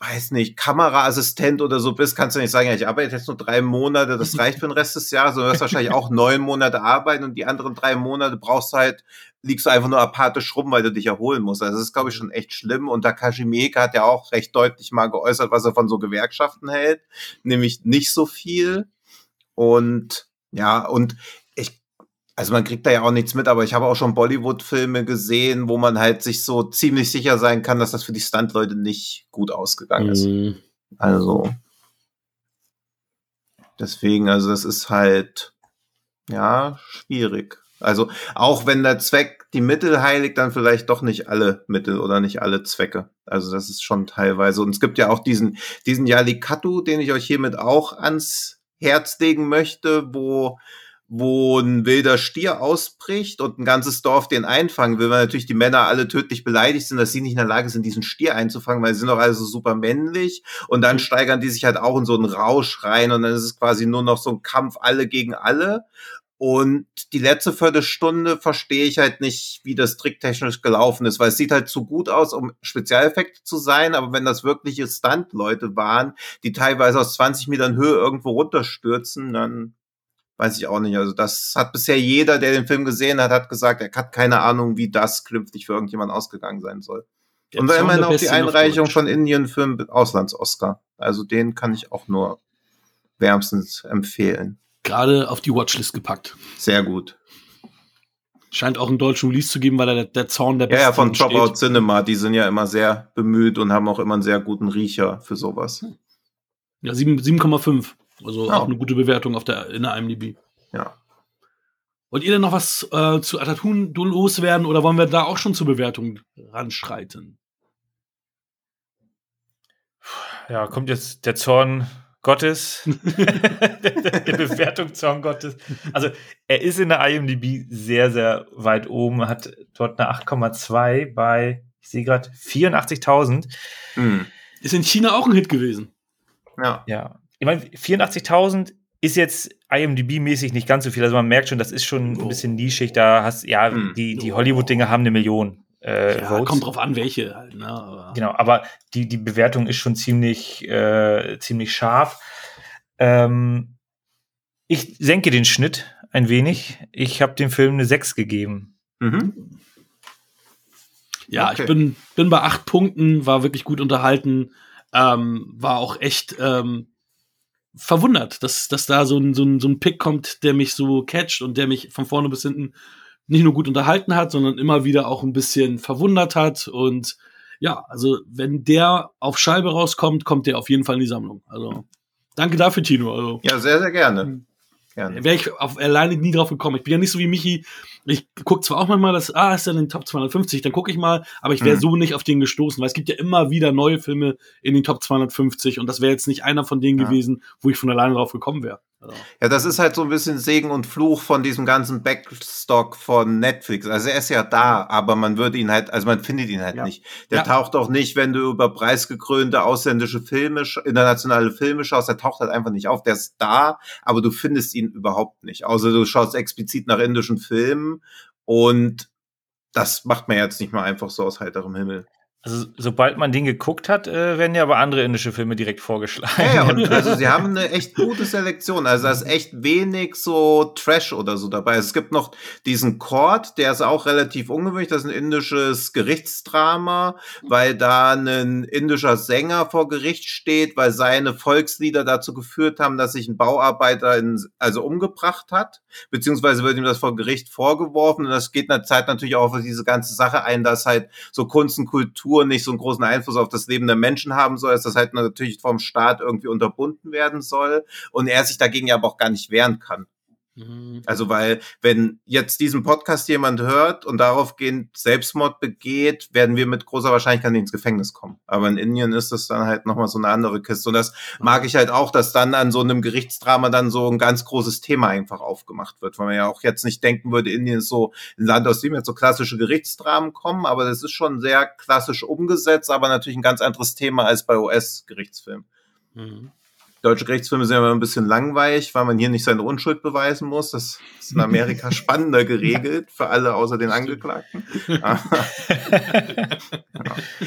weiß nicht, Kameraassistent oder so bist, kannst du nicht sagen, ja, ich arbeite jetzt nur drei Monate, das reicht für den Rest des Jahres, sondern du wirst wahrscheinlich auch neun Monate arbeiten und die anderen drei Monate brauchst du halt, liegst du einfach nur apathisch rum, weil du dich erholen musst. Also das ist, glaube ich, schon echt schlimm. Und Takashi Miike hat ja auch recht deutlich mal geäußert, was er von so Gewerkschaften hält, nämlich nicht so viel. Und ja, und also man kriegt da ja auch nichts mit, aber ich habe auch schon Bollywood-Filme gesehen, wo man halt sich so ziemlich sicher sein kann, dass das für die Stunt-Leute nicht gut ausgegangen ist. Mhm. Also deswegen, also das ist halt ja schwierig. Also auch wenn der Zweck die Mittel heiligt, dann vielleicht doch nicht alle Mittel oder nicht alle Zwecke. Also das ist schon teilweise. Und es gibt ja auch diesen diesen Yalikatu, den ich euch hiermit auch ans Herz legen möchte, wo wo ein wilder Stier ausbricht und ein ganzes Dorf den einfangen will, weil natürlich die Männer alle tödlich beleidigt sind, dass sie nicht in der Lage sind, diesen Stier einzufangen, weil sie sind doch alle so super männlich. Und dann steigern die sich halt auch in so einen Rausch rein und dann ist es quasi nur noch so ein Kampf alle gegen alle. Und die letzte Viertelstunde verstehe ich halt nicht, wie das tricktechnisch gelaufen ist, weil es sieht halt zu gut aus, um Spezialeffekte zu sein, aber wenn das wirkliche Stunt-Leute waren, die teilweise aus 20 Metern Höhe irgendwo runterstürzen, dann weiß ich auch nicht. Also das hat bisher jeder, der den Film gesehen hat, hat gesagt, er hat keine Ahnung, wie das künftig für irgendjemand ausgegangen sein soll. Der Und war immerhin auch die Einreichung von Indien-Film Auslands-Oscar. Also den kann ich auch nur wärmstens empfehlen. Gerade auf die Watchlist gepackt. Sehr gut. Scheint auch einen deutschen Release zu geben, weil der, der Zaun der Ja, ja, von Dropout. Cinema, die sind ja immer sehr bemüht und haben auch immer einen sehr guten Riecher für sowas. Ja, sieben- 7,5. Also Ja. auch eine gute Bewertung auf der, in der IMDb. Ja. Wollt ihr denn noch was äh, zu Atatun loswerden oder wollen wir da auch schon zur Bewertung ranschreiten? Ja, kommt jetzt der Zorn Gottes, der, der Bewertung Zorn Gottes. Also er ist in der IMDb sehr, sehr weit oben, hat dort eine 8,2 bei, ich sehe gerade, 84.000. Hm. Ist in China auch ein Hit gewesen. Ja. Ja, ich meine, 84.000 ist jetzt IMDb-mäßig nicht ganz so viel. Also man merkt schon, das ist schon Oh. ein bisschen nischig. Da hast ja, Hm. die, die Oh. Hollywood-Dinge haben eine Million äh, Ja, Votes. kommt drauf an, welche halt. Ne? Aber Genau, aber die, die Bewertung ist schon ziemlich, äh, ziemlich scharf. Ähm, ich senke den Schnitt ein wenig. Ich habe dem Film eine 6 gegeben. Mhm. Ja, Okay. ich bin, bin bei acht Punkten, war wirklich gut unterhalten, ähm, war auch echt ähm, verwundert, dass, dass da so ein, so, ein, so ein Pick kommt, der mich so catcht und der mich von vorne bis hinten nicht nur gut unterhalten hat, sondern immer wieder auch ein bisschen verwundert hat. Und ja, also wenn der auf Scheibe rauskommt, kommt der auf jeden Fall in die Sammlung. Also danke dafür, Tino. Also Ja, sehr, sehr gerne. Gerne. wäre ich auf alleine nie drauf gekommen. Ich bin ja nicht so wie Michi. Ich gucke zwar auch manchmal, dass, ah, ist ja in den Top 250, dann gucke ich mal, aber ich wäre Mhm. so nicht auf den gestoßen, weil es gibt ja immer wieder neue Filme in den Top 250 und das wäre jetzt nicht einer von denen Ja. gewesen, wo ich von alleine drauf gekommen wäre. Also, Ja, das ist halt so ein bisschen Segen und Fluch von diesem ganzen Backstock von Netflix. Also er ist ja da, aber man würde ihn halt, also man findet ihn halt Ja. nicht. Der Ja. taucht auch nicht, wenn du über preisgekrönte ausländische Filme, internationale Filme schaust, der taucht halt einfach nicht auf. Der ist da, aber du findest ihn überhaupt nicht. Außer du schaust explizit nach indischen Filmen und das macht man jetzt nicht mal einfach so aus heiterem Himmel. Also, sobald man den geguckt hat, äh, werden ja aber andere indische Filme direkt vorgeschlagen. Ja, ja, und also sie haben eine echt gute Selektion. Also da ist echt wenig so Trash oder so dabei. Es gibt noch diesen Court, der ist auch relativ ungewöhnlich. Das ist ein indisches Gerichtsdrama, weil da ein indischer Sänger vor Gericht steht, weil seine Volkslieder dazu geführt haben, dass sich ein Bauarbeiter in, also umgebracht hat. Beziehungsweise wird ihm das vor Gericht vorgeworfen. Und das geht in der Zeit natürlich auch auf diese ganze Sache ein, dass halt so Kunst und Kultur nicht so einen großen Einfluss auf das Leben der Menschen haben soll, dass das halt natürlich vom Staat irgendwie unterbunden werden soll und er sich dagegen ja aber auch gar nicht wehren kann. Mhm. Also, weil, wenn jetzt diesen Podcast jemand hört und daraufgehend Selbstmord begeht, werden wir mit großer Wahrscheinlichkeit ins Gefängnis kommen. Aber in Indien ist das dann halt nochmal so eine andere Kiste. Und das mag ich halt auch, dass dann an so einem Gerichtsdrama dann so ein ganz großes Thema einfach aufgemacht wird. Weil man ja auch jetzt nicht denken würde, Indien ist so ein Land, aus dem jetzt so klassische Gerichtsdramen kommen. Aber das ist schon sehr klassisch umgesetzt, aber natürlich ein ganz anderes Thema als bei US-Gerichtsfilmen. Mhm deutsche Gerichtsfilme sind immer ein bisschen langweilig, weil man hier nicht seine Unschuld beweisen muss. Das ist in Amerika spannender geregelt für alle außer den Angeklagten.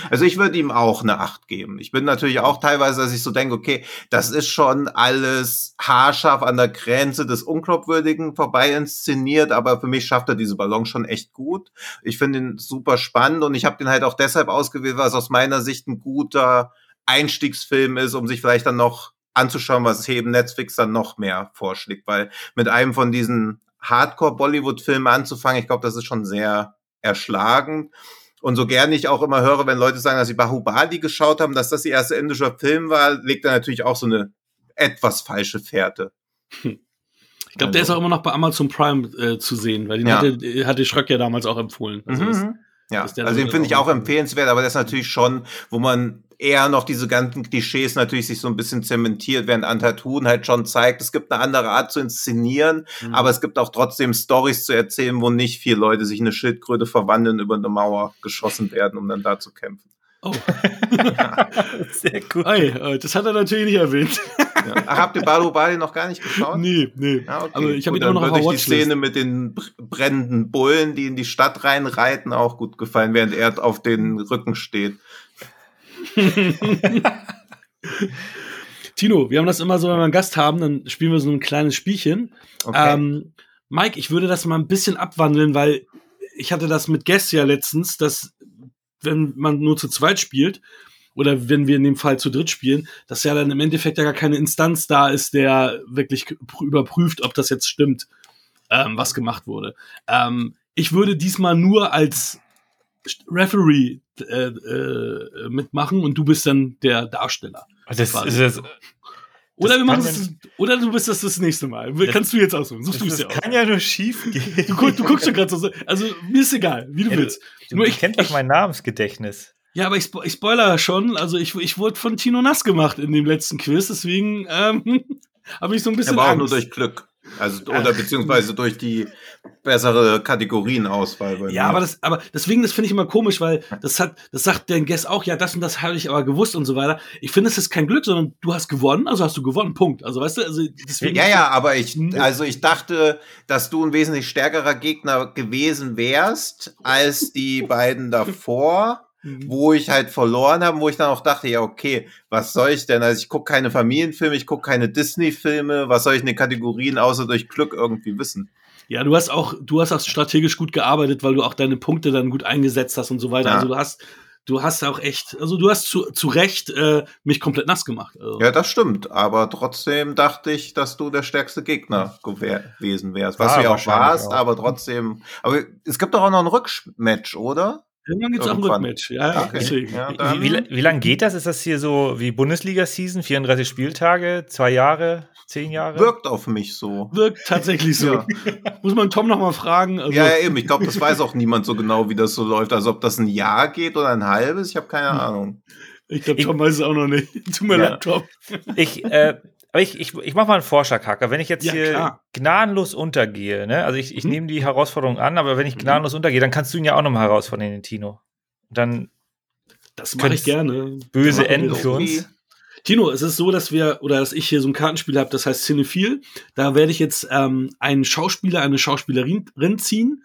also ich würde ihm auch eine Acht geben. Ich bin natürlich auch teilweise, dass ich so denke, okay, das ist schon alles haarscharf an der Grenze des Unglaubwürdigen vorbei inszeniert, aber für mich schafft er diese Ballon schon echt gut. Ich finde ihn super spannend und ich habe den halt auch deshalb ausgewählt, weil es aus meiner Sicht ein guter Einstiegsfilm ist, um sich vielleicht dann noch anzuschauen, was eben Netflix dann noch mehr vorschlägt, weil mit einem von diesen Hardcore-Bollywood-Filmen anzufangen, ich glaube, das ist schon sehr erschlagend. Und so gerne ich auch immer höre, wenn Leute sagen, dass sie Bahubali geschaut haben, dass das ihr erster indischer Film war, legt er natürlich auch so eine etwas falsche Fährte. Hm. Ich glaube, also. der ist auch immer noch bei Amazon Prime äh, zu sehen, weil den ja. hatte, hatte Schröck ja damals auch empfohlen. Also mhm. Ja, also den finde ich auch empfehlenswert, aber das ist natürlich schon, wo man eher noch diese ganzen Klischees natürlich sich so ein bisschen zementiert, während Antatun halt schon zeigt, es gibt eine andere Art zu inszenieren, mhm. aber es gibt auch trotzdem Stories zu erzählen, wo nicht vier Leute sich in eine Schildkröte verwandeln, über eine Mauer geschossen werden, um dann da zu kämpfen. Oh. Sehr gut. Hey, das hat er natürlich nicht erwähnt. Ja. Ach, habt ihr Balu Bali noch gar nicht geschaut? Nee, nee. Ah, okay. Aber ich habe ihn auch noch auf die Szene mit den brennenden Bullen, die in die Stadt reinreiten, auch gut gefallen, während er auf den Rücken steht. Tino, wir haben das immer so, wenn wir einen Gast haben, dann spielen wir so ein kleines Spielchen. Okay. Ähm, Mike, ich würde das mal ein bisschen abwandeln, weil ich hatte das mit Guest ja letztens, dass wenn man nur zu zweit spielt, oder wenn wir in dem Fall zu dritt spielen, dass ja dann im Endeffekt ja gar keine Instanz da ist, der wirklich überprüft, ob das jetzt stimmt, ähm, was gemacht wurde. Ähm, ich würde diesmal nur als Referee äh, äh, mitmachen und du bist dann der Darsteller. Das, ist das, oder wir machen es, oder du bist das das nächste Mal. Das, Kannst du jetzt aussuchen. Suchst du es ja kann ja nur schief gehen. Du, du guckst schon gerade so. Also mir ist egal, wie du ja, willst. Du, nur ich kennt doch mein Namensgedächtnis. Ja, aber ich, ich spoiler schon. Also ich, ich wurde von Tino nass gemacht in dem letzten Quiz, deswegen ähm, habe ich so ein bisschen. Aber auch Angst. nur durch Glück. Also, oder beziehungsweise durch die bessere Kategorienauswahl. Ja, aber das, aber deswegen, das finde ich immer komisch, weil das hat, das sagt der Guest auch, ja, das und das habe ich aber gewusst und so weiter. Ich finde, es ist kein Glück, sondern du hast gewonnen, also hast du gewonnen, Punkt. Also, weißt du, also deswegen. Ja, ja, aber ich, also ich dachte, dass du ein wesentlich stärkerer Gegner gewesen wärst als die beiden davor. Mhm. wo ich halt verloren habe, wo ich dann auch dachte, ja, okay, was soll ich denn? Also ich gucke keine Familienfilme, ich gucke keine Disney-Filme, was soll ich in den Kategorien außer durch Glück irgendwie wissen? Ja, du hast auch, du hast auch strategisch gut gearbeitet, weil du auch deine Punkte dann gut eingesetzt hast und so weiter. Ja. Also du hast, du hast auch echt, also du hast zu, zu Recht äh, mich komplett nass gemacht. Also. Ja, das stimmt. Aber trotzdem dachte ich, dass du der stärkste Gegner gewesen wärst. Was ja, du ja auch warst, auch. aber trotzdem. Aber es gibt doch auch noch ein Rückmatch, oder? Irgendwann gibt es auch ein Rückmatch. Ja, okay. ja, wie, wie, wie lange geht das? Ist das hier so wie Bundesliga-Season? 34 Spieltage, zwei Jahre, zehn Jahre? Wirkt auf mich so. Wirkt tatsächlich so. ja. Muss man Tom noch mal fragen. Also ja, ja, eben. Ich glaube, das weiß auch niemand so genau, wie das so läuft. Also ob das ein Jahr geht oder ein halbes, ich habe keine hm. Ahnung. Ich glaube, Tom weiß es auch noch nicht. Tut mir leid, Tom. Ich, äh, aber ich, ich, ich mache mal einen Vorschlag, Hacker. Wenn ich jetzt ja, hier klar. gnadenlos untergehe, ne? also ich, ich hm. nehme die Herausforderung an, aber wenn ich mhm. gnadenlos untergehe, dann kannst du ihn ja auch nochmal herausfordern, den Tino. Dann das mache ich gerne. Böse Enden für uns. Tino, es ist so, dass wir, oder dass ich hier so ein Kartenspiel habe, das heißt Cinephil. Da werde ich jetzt ähm, einen Schauspieler, eine Schauspielerin ziehen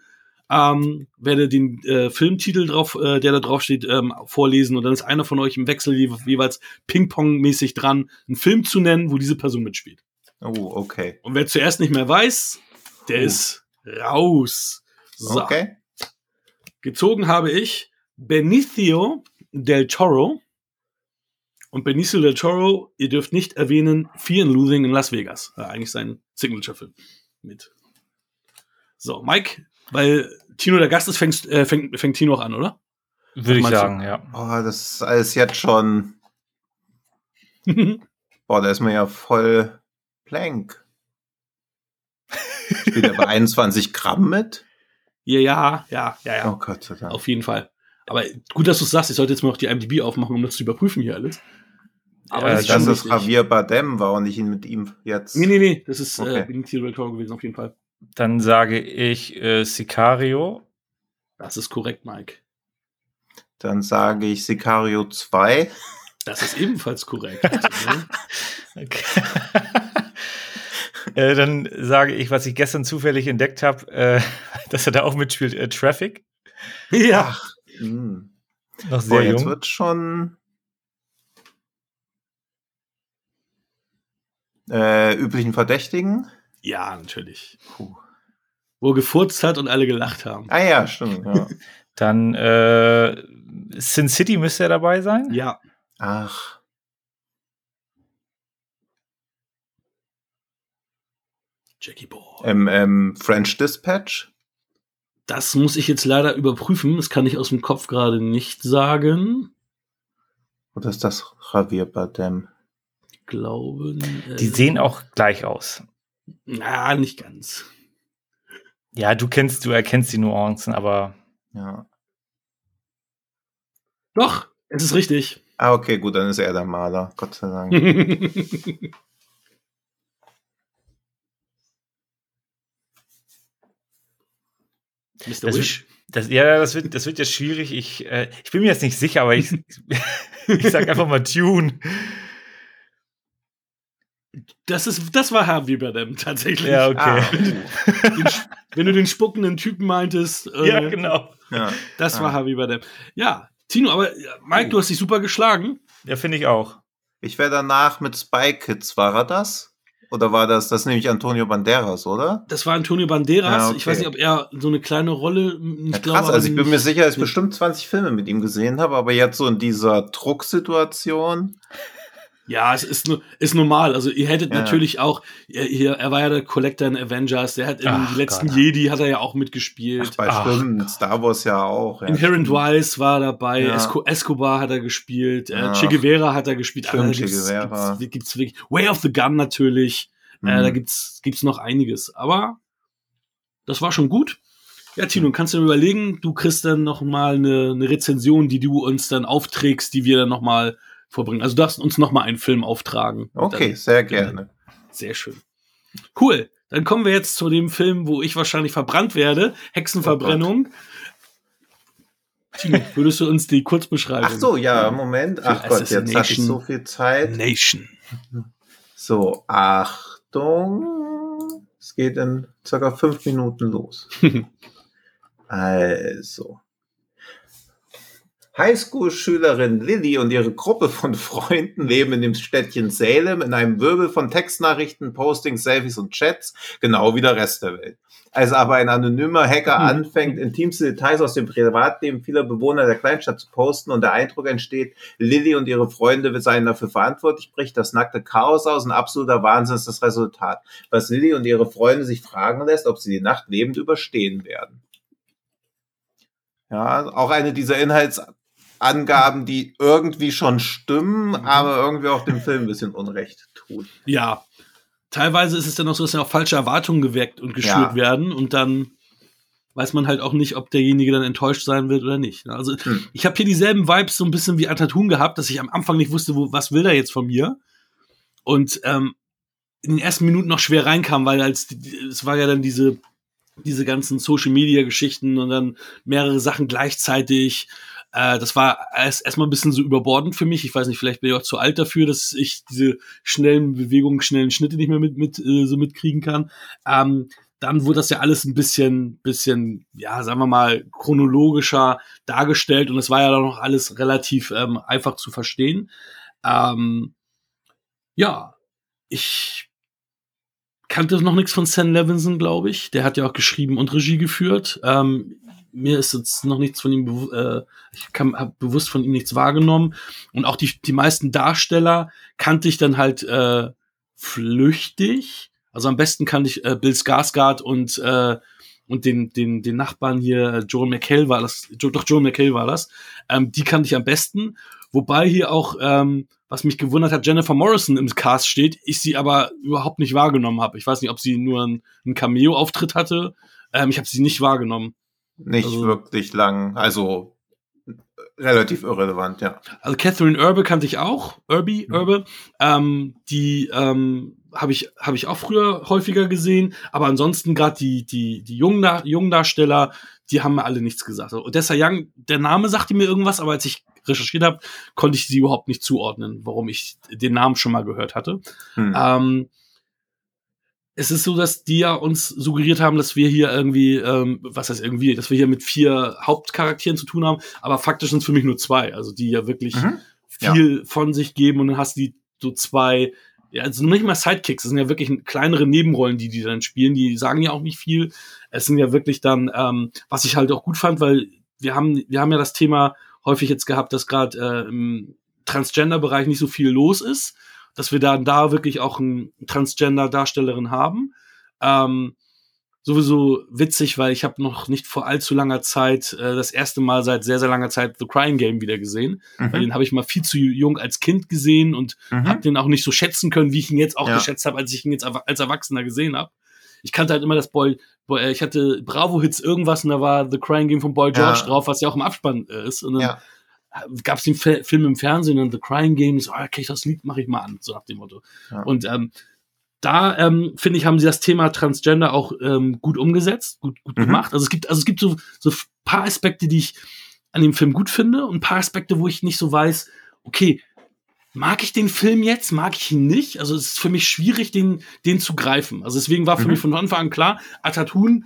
ähm, werde den äh, Filmtitel drauf, äh, der da drauf steht, ähm, vorlesen und dann ist einer von euch im Wechsel je jeweils Ping-Pong-mäßig dran, einen Film zu nennen, wo diese Person mitspielt. Oh, okay. Und wer zuerst nicht mehr weiß, der oh. ist raus. So. Okay. Gezogen habe ich Benicio del Toro. Und Benicio del Toro, ihr dürft nicht erwähnen, Fear and Losing in Las Vegas. Ja, eigentlich sein Signature-Film mit. So, Mike, weil Tino der Gast ist, fängt, äh, fängt, fängt Tino auch an, oder? Würde ich sagen, du? ja. Oh, das ist alles jetzt schon. Boah, da ist man ja voll blank. Spielt er bei 21 Gramm mit? Ja, ja, ja, ja, ja. Oh Gott sei Dank. Auf jeden Fall. Aber gut, dass du es sagst. Ich sollte jetzt mal noch die IMDb aufmachen, um das zu überprüfen hier alles. Aber Äh, das ist das Javier Bardem, war auch nicht mit ihm jetzt. Nee, nee, nee. Das ist Okay. äh, Benicio del Toro gewesen, auf jeden Fall. Dann sage ich äh, Sicario. Das ist korrekt, Mike. Dann sage ich Sicario 2. Das ist ebenfalls korrekt. Okay. äh, dann sage ich, was ich gestern zufällig entdeckt habe, äh, dass er da auch mitspielt, äh, Traffic. ja. Hm. Noch Boah, sehr jetzt jung. wird schon äh, üblichen Verdächtigen. Ja, natürlich. Wo er gefurzt hat und alle gelacht haben. Ah ja, stimmt. Ja. Dann äh, Sin City müsste er dabei sein. Ja. Ach, Jackie Boy. ähm, ähm, French Dispatch. Das muss ich jetzt leider überprüfen. Das kann ich aus dem Kopf gerade nicht sagen. Oder ist das Javier Bardem? Ich glaube. Äh, Die sehen auch gleich aus. Na, nicht ganz. Ja, du kennst, du erkennst die Nuancen, aber Ja. Doch, es ist richtig. Ah, okay, gut, dann ist er der Maler. Gott sei Dank. Mr. Das Wish. das, ja, das wird, das wird ja schwierig. Ich, äh, ich bin mir jetzt nicht sicher, aber ich, ich sag einfach mal Tune. Das, ist, das war Harvey Bardem tatsächlich. Ja, okay. Ah, Den, wenn du den spuckenden Typen meintest, äh, Ja, genau. ja. das Ah. war Harvey Bardem. Ja, Tino, aber äh, Mike, du hast dich super geschlagen. Ja, finde ich auch. Ich wäre danach mit Spy Kids. War er das? Oder war das, das ist nämlich Antonio Banderas, oder? Das war Antonio Banderas. Ah, okay. Ich weiß nicht, ob er so eine kleine Rolle. Ich Ja, glaube, krass, also ich bin mir sicher, dass ich bestimmt 20 Filme mit ihm gesehen habe, aber jetzt so in dieser Drucksituation. Ja, es ist, ist normal. Also ihr hättet Ja. natürlich auch, er, hier, er war ja der Collector in Avengers, der hat in Ach die letzten Gott. Jedi hat er ja auch mitgespielt. Ach, bei Ach stimmt, Star Wars ja auch. Ja, Inherent stimmt. Wise war dabei, Ja. Esco Escobar hat er gespielt, äh. Che Guevara hat er gespielt. Stimmt, da Che gibt's, Guevara. Gibt's, gibt's wirklich, Way of the Gun natürlich. Äh, Mhm. da gibt's, gibt's noch einiges. Aber das war schon gut. Ja, Tino, kannst du dir überlegen, du kriegst dann noch mal eine, eine Rezension, die du uns dann aufträgst, die wir dann noch mal vorbringen. Also du darfst uns noch mal einen Film auftragen. Okay, Dann, sehr gerne. sehr schön. Cool. Dann kommen wir jetzt zu dem Film, wo ich wahrscheinlich verbrannt werde. Hexenverbrennung. Tino, würdest du uns die kurz beschreiben? Ach so, ja, Moment. Ach Gott, jetzt hatte ich so viel Zeit. Nation. So, Achtung. Es geht in circa fünf Minuten los. also. Highschool-Schülerin Lilly und ihre Gruppe von Freunden leben in dem Städtchen Salem in einem Wirbel von Textnachrichten, Postings, Selfies und Chats, genau wie der Rest der Welt. Als aber ein anonymer Hacker Hm. anfängt, intimste Details aus dem Privatleben vieler Bewohner der Kleinstadt zu posten und der Eindruck entsteht, Lilly und ihre Freunde seien dafür verantwortlich, bricht das nackte Chaos aus und absoluter Wahnsinn ist das Resultat, was Lilly und ihre Freunde sich fragen lässt, ob sie die Nacht lebend überstehen werden. Ja, auch eine dieser Inhaltsangaben, die irgendwie schon stimmen, aber irgendwie auch dem Film ein bisschen Unrecht tun. Ja. Teilweise ist es dann auch so, dass dann auch falsche Erwartungen geweckt und geschürt Ja. werden und dann weiß man halt auch nicht, ob derjenige dann enttäuscht sein wird oder nicht. Also Hm. ich habe hier dieselben Vibes so ein bisschen wie Atatun gehabt, dass ich am Anfang nicht wusste, wo, was will der jetzt von mir und ähm, in den ersten Minuten noch schwer reinkam, weil als es war ja dann diese diese ganzen Social Media Geschichten und dann mehrere Sachen gleichzeitig. Äh, das war erst erstmal ein bisschen so überbordend für mich. Ich weiß nicht, vielleicht bin ich auch zu alt dafür, dass ich diese schnellen Bewegungen, schnellen Schnitte nicht mehr mit, mit äh, so mitkriegen kann. Ähm, dann wurde das ja alles ein bisschen, bisschen, ja, sagen wir mal, chronologischer dargestellt und es war ja dann noch alles relativ ähm, einfach zu verstehen. Ähm, ja, ich kannte noch nichts von Sam Levinson, glaube ich. Der hat ja auch geschrieben und Regie geführt. Ähm, mir ist jetzt noch nichts von ihm, äh, ich habe bewusst von ihm nichts wahrgenommen. Und auch die, die meisten Darsteller kannte ich dann halt äh, flüchtig. Also am besten kannte ich äh, Bill Skarsgård und äh, und den den den Nachbarn hier äh, Joel McHale war das, jo, doch Joel McHale war das. Ähm, die kannte ich am besten. Wobei hier auch ähm, was mich gewundert hat, Jennifer Morrison im Cast steht, ich sie aber überhaupt nicht wahrgenommen habe. Ich weiß nicht, ob sie nur einen, einen Cameo-Auftritt hatte. Ähm, ich habe sie nicht wahrgenommen. Nicht also, wirklich lang, also relativ irrelevant, ja. Also Catherine Irbe kannte ich auch, Irby, mhm. Irbe. Ähm, die ähm, habe ich habe ich auch früher häufiger gesehen, aber ansonsten gerade die die die jungen, jungen Darsteller, die haben mir alle nichts gesagt. Odessa Young, der Name sagte mir irgendwas, aber als ich recherchiert habe, konnte ich sie überhaupt nicht zuordnen, warum ich den Namen schon mal gehört hatte. Hm. Ähm, es ist so, dass die ja uns suggeriert haben, dass wir hier irgendwie, ähm, was heißt irgendwie, dass wir hier mit vier Hauptcharakteren zu tun haben, aber faktisch sind es für mich nur zwei, also die ja wirklich mhm. viel ja. von sich geben und dann hast du die so zwei, ja, also nicht mal Sidekicks, das sind ja wirklich kleinere Nebenrollen, die die dann spielen, die sagen ja auch nicht viel. Es sind ja wirklich dann, ähm, was ich halt auch gut fand, weil wir haben, wir haben ja das Thema häufig jetzt gehabt, dass gerade äh, im Transgender-Bereich nicht so viel los ist dass wir dann da wirklich auch eine Transgender-Darstellerin haben. Ähm, sowieso witzig, weil ich habe noch nicht vor allzu langer Zeit äh, das erste Mal seit sehr, sehr langer Zeit The Crying Game wieder gesehen. Mhm. Weil den habe ich mal viel zu jung als Kind gesehen und mhm. habe den auch nicht so schätzen können, wie ich ihn jetzt auch ja. geschätzt habe, als ich ihn jetzt als Erwachsener gesehen habe. Ich kannte halt immer das Boy, Boy äh, ich hatte Bravo-Hits irgendwas und da war The Crying Game von Boy George ja. drauf, was ja auch im Abspann äh, ist. Und dann ja gab es den Film im Fernsehen und The Crying Game, so, ah, okay, das Lied mache ich mal an, so nach dem Motto. Ja. Und ähm, da ähm, finde ich, haben sie das Thema Transgender auch ähm, gut umgesetzt, gut, gut mhm. gemacht. Also es gibt, also es gibt so, so paar Aspekte, die ich an dem Film gut finde und ein paar Aspekte, wo ich nicht so weiß, okay, mag ich den Film jetzt, mag ich ihn nicht? Also es ist für mich schwierig, den, den zu greifen. Also deswegen war für mhm. mich von Anfang an klar, Atatun,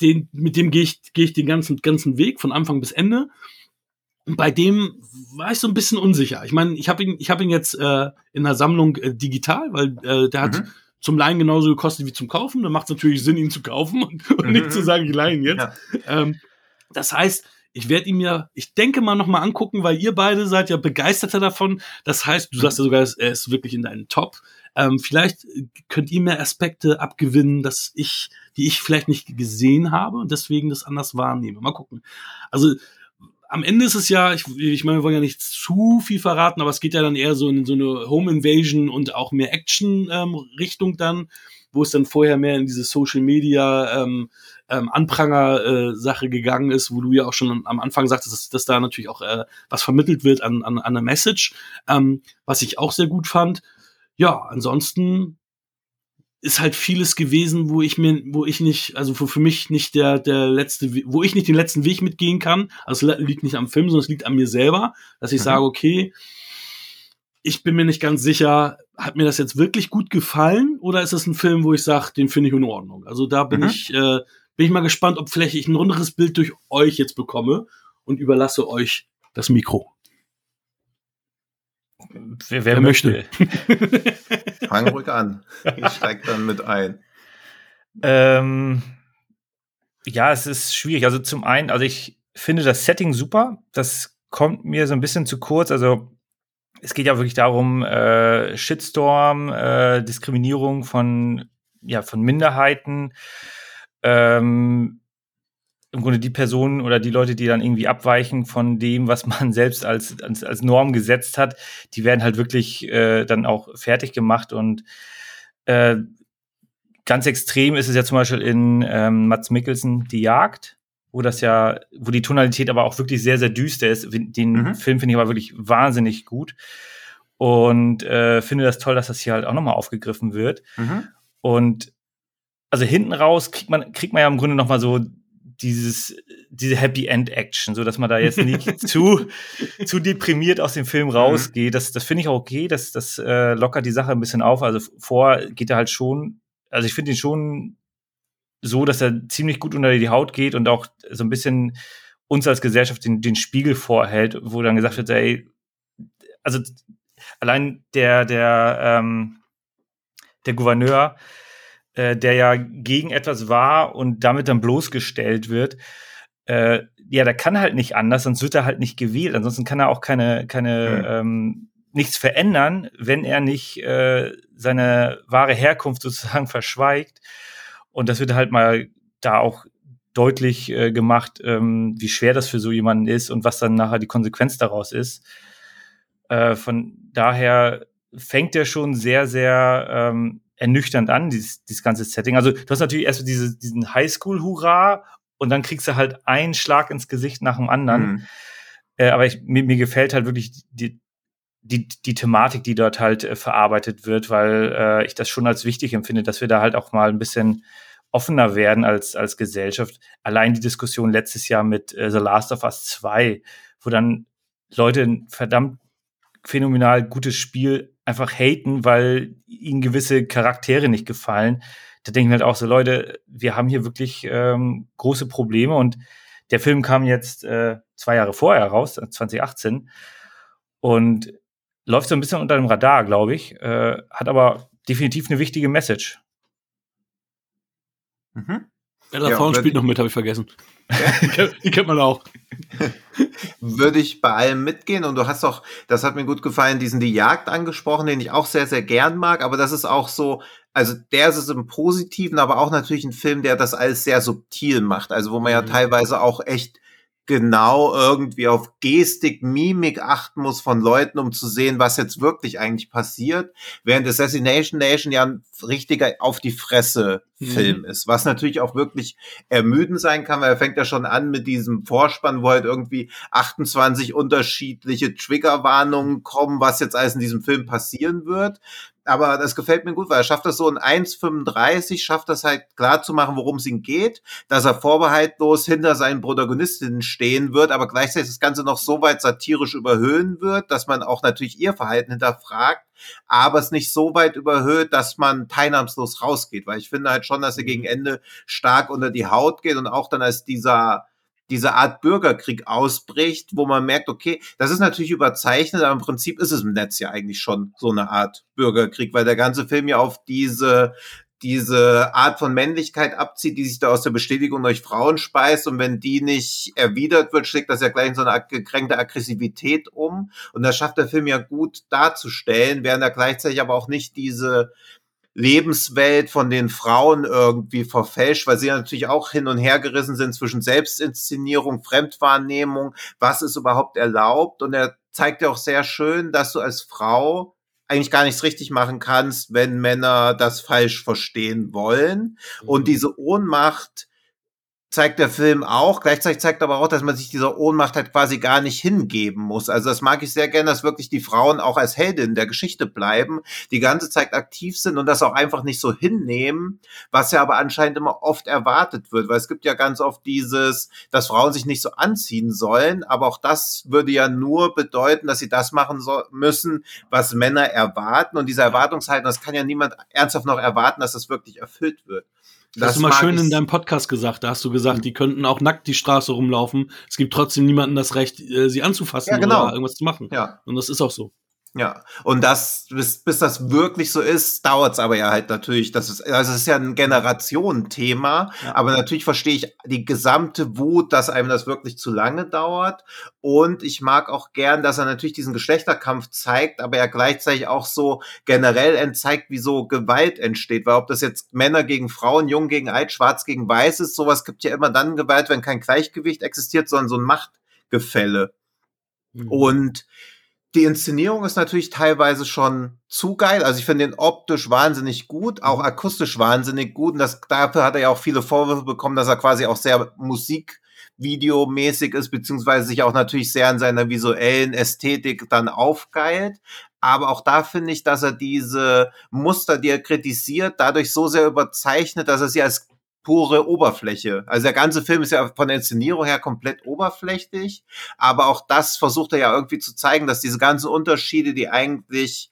den, mit dem gehe ich, gehe ich den ganzen, ganzen Weg von Anfang bis Ende bei dem war ich so ein bisschen unsicher. Ich meine, ich habe ihn, ich habe ihn jetzt äh, in der Sammlung äh, digital, weil äh, der hat mhm. zum Leihen genauso gekostet wie zum Kaufen. Da macht es natürlich Sinn, ihn zu kaufen und, und mhm. nicht zu sagen, ich leihe ihn jetzt. Ja. Ähm, das heißt, ich werde ihn mir, ich denke mal noch mal angucken, weil ihr beide seid ja begeisterter davon. Das heißt, du sagst ja sogar, er ist wirklich in deinen Top. Ähm, vielleicht könnt ihr mir Aspekte abgewinnen, dass ich, die ich vielleicht nicht gesehen habe und deswegen das anders wahrnehme. Mal gucken. Also am Ende ist es ja, ich, ich meine, wir wollen ja nicht zu viel verraten, aber es geht ja dann eher so in so eine Home Invasion und auch mehr Action-Richtung ähm, dann, wo es dann vorher mehr in diese Social Media ähm, ähm, Anpranger-Sache äh, gegangen ist, wo du ja auch schon am Anfang sagtest, dass, dass da natürlich auch äh, was vermittelt wird an, an, an einer Message, ähm, was ich auch sehr gut fand. Ja, ansonsten ist halt vieles gewesen, wo ich mir, wo ich nicht, also wo für mich nicht der, der letzte, wo ich nicht den letzten Weg mitgehen kann. Also es liegt nicht am Film, sondern es liegt an mir selber, dass ich mhm. sage, okay, ich bin mir nicht ganz sicher, hat mir das jetzt wirklich gut gefallen oder ist es ein Film, wo ich sage, den finde ich in Ordnung? Also da bin mhm. ich, äh, bin ich mal gespannt, ob vielleicht ich ein runderes Bild durch euch jetzt bekomme und überlasse euch das Mikro. Wer, wer möchte. Fang ruhig an. Ich steig dann mit ein. Ähm, ja, es ist schwierig. Also zum einen, also ich finde das Setting super. Das kommt mir so ein bisschen zu kurz. Also es geht ja wirklich darum, äh, Shitstorm, äh, Diskriminierung von, ja, von Minderheiten. Ähm, im Grunde die Personen oder die Leute, die dann irgendwie abweichen von dem, was man selbst als, als, als Norm gesetzt hat, die werden halt wirklich äh, dann auch fertig gemacht und äh, ganz extrem ist es ja zum Beispiel in ähm, Mats Mikkelsen Die Jagd, wo das ja, wo die Tonalität aber auch wirklich sehr, sehr düster ist. Den mhm. Film finde ich aber wirklich wahnsinnig gut und äh, finde das toll, dass das hier halt auch nochmal aufgegriffen wird. Mhm. Und also hinten raus kriegt man, kriegt man ja im Grunde nochmal so dieses, diese Happy End Action, so dass man da jetzt nicht zu, zu deprimiert aus dem Film mhm. rausgeht. Das, das finde ich auch okay. Das, das äh, lockert die Sache ein bisschen auf. Also vor geht er halt schon, also ich finde ihn schon so, dass er ziemlich gut unter die Haut geht und auch so ein bisschen uns als Gesellschaft den, den Spiegel vorhält, wo dann gesagt wird, ey, also allein der, der, ähm, der Gouverneur, äh, der ja gegen etwas war und damit dann bloßgestellt wird, äh, ja, der kann halt nicht anders, sonst wird er halt nicht gewählt. Ansonsten kann er auch keine, keine mhm. ähm, nichts verändern, wenn er nicht äh, seine wahre Herkunft sozusagen verschweigt. Und das wird halt mal da auch deutlich äh, gemacht, ähm, wie schwer das für so jemanden ist und was dann nachher die Konsequenz daraus ist. Äh, von daher fängt er schon sehr, sehr ähm, ernüchternd an, dieses, dieses ganze Setting. Also du hast natürlich erst diese, diesen Highschool-Hurra und dann kriegst du halt einen Schlag ins Gesicht nach dem anderen. Mhm. Äh, aber ich, mir, mir gefällt halt wirklich die, die, die Thematik, die dort halt äh, verarbeitet wird, weil äh, ich das schon als wichtig empfinde, dass wir da halt auch mal ein bisschen offener werden als, als Gesellschaft. Allein die Diskussion letztes Jahr mit äh, The Last of Us 2, wo dann Leute ein verdammt phänomenal gutes Spiel einfach haten, weil ihnen gewisse Charaktere nicht gefallen. Da denken halt auch so, Leute, wir haben hier wirklich ähm, große Probleme und der Film kam jetzt äh, zwei Jahre vorher raus, 2018, und läuft so ein bisschen unter dem Radar, glaube ich, äh, hat aber definitiv eine wichtige Message. Mhm. Ella ja, Thorne spielt noch mit, habe ich vergessen. Ja? die kennt man auch. Würde ich bei allem mitgehen und du hast auch, das hat mir gut gefallen, diesen Die Jagd angesprochen, den ich auch sehr, sehr gern mag, aber das ist auch so, also der ist es im Positiven, aber auch natürlich ein Film, der das alles sehr subtil macht, also wo man ja mhm. teilweise auch echt genau irgendwie auf Gestik, Mimik achten muss von Leuten, um zu sehen, was jetzt wirklich eigentlich passiert, während Assassination Nation ja ein richtiger auf die Fresse Film mhm. ist, was natürlich auch wirklich ermüdend sein kann, weil er fängt ja schon an mit diesem Vorspann, wo halt irgendwie 28 unterschiedliche Triggerwarnungen kommen, was jetzt alles in diesem Film passieren wird aber das gefällt mir gut, weil er schafft das so in 1,35, schafft das halt klar zu machen, worum es ihm geht, dass er vorbehaltlos hinter seinen Protagonistinnen stehen wird, aber gleichzeitig das Ganze noch so weit satirisch überhöhen wird, dass man auch natürlich ihr Verhalten hinterfragt, aber es nicht so weit überhöht, dass man teilnahmslos rausgeht, weil ich finde halt schon, dass er gegen Ende stark unter die Haut geht und auch dann als dieser diese Art Bürgerkrieg ausbricht, wo man merkt, okay, das ist natürlich überzeichnet, aber im Prinzip ist es im Netz ja eigentlich schon so eine Art Bürgerkrieg, weil der ganze Film ja auf diese diese Art von Männlichkeit abzieht, die sich da aus der Bestätigung durch Frauen speist. Und wenn die nicht erwidert wird, schlägt das ja gleich in so eine gekränkte Aggressivität um. Und das schafft der Film ja gut darzustellen, während er gleichzeitig aber auch nicht diese Lebenswelt von den Frauen irgendwie verfälscht, weil sie natürlich auch hin und her gerissen sind zwischen Selbstinszenierung, Fremdwahrnehmung, was ist überhaupt erlaubt. Und er zeigt ja auch sehr schön, dass du als Frau eigentlich gar nichts richtig machen kannst, wenn Männer das falsch verstehen wollen. Und mhm. diese Ohnmacht, zeigt der Film auch. Gleichzeitig zeigt aber auch, dass man sich dieser Ohnmacht halt quasi gar nicht hingeben muss. Also das mag ich sehr gerne, dass wirklich die Frauen auch als Heldin der Geschichte bleiben, die ganze Zeit aktiv sind und das auch einfach nicht so hinnehmen, was ja aber anscheinend immer oft erwartet wird, weil es gibt ja ganz oft dieses, dass Frauen sich nicht so anziehen sollen, aber auch das würde ja nur bedeuten, dass sie das machen so müssen, was Männer erwarten und diese Erwartungshaltung, das kann ja niemand ernsthaft noch erwarten, dass das wirklich erfüllt wird. Das hast du mal schön in deinem Podcast gesagt. Da hast du gesagt, die könnten auch nackt die Straße rumlaufen. Es gibt trotzdem niemanden das Recht, äh, sie anzufassen ja, genau. oder irgendwas zu machen. Ja. Und das ist auch so. Ja, und das, bis, bis das wirklich so ist, dauert es aber ja halt natürlich. Das ist, also es ist ja ein Generationenthema, ja. aber natürlich verstehe ich die gesamte Wut, dass einem das wirklich zu lange dauert. Und ich mag auch gern, dass er natürlich diesen Geschlechterkampf zeigt, aber er gleichzeitig auch so generell entzeigt, wie so Gewalt entsteht. Weil ob das jetzt Männer gegen Frauen, Jung gegen Alt, Schwarz gegen Weiß ist, sowas gibt ja immer dann Gewalt, wenn kein Gleichgewicht existiert, sondern so ein Machtgefälle. Mhm. Und die Inszenierung ist natürlich teilweise schon zu geil. Also ich finde den optisch wahnsinnig gut, auch mhm. akustisch wahnsinnig gut. Und das, dafür hat er ja auch viele Vorwürfe bekommen, dass er quasi auch sehr musikvideomäßig ist, beziehungsweise sich auch natürlich sehr an seiner visuellen Ästhetik dann aufgeilt. Aber auch da finde ich, dass er diese Muster, die er kritisiert, dadurch so sehr überzeichnet, dass er sie als pure Oberfläche. Also der ganze Film ist ja von der Inszenierung her komplett oberflächlich, aber auch das versucht er ja irgendwie zu zeigen, dass diese ganzen Unterschiede, die eigentlich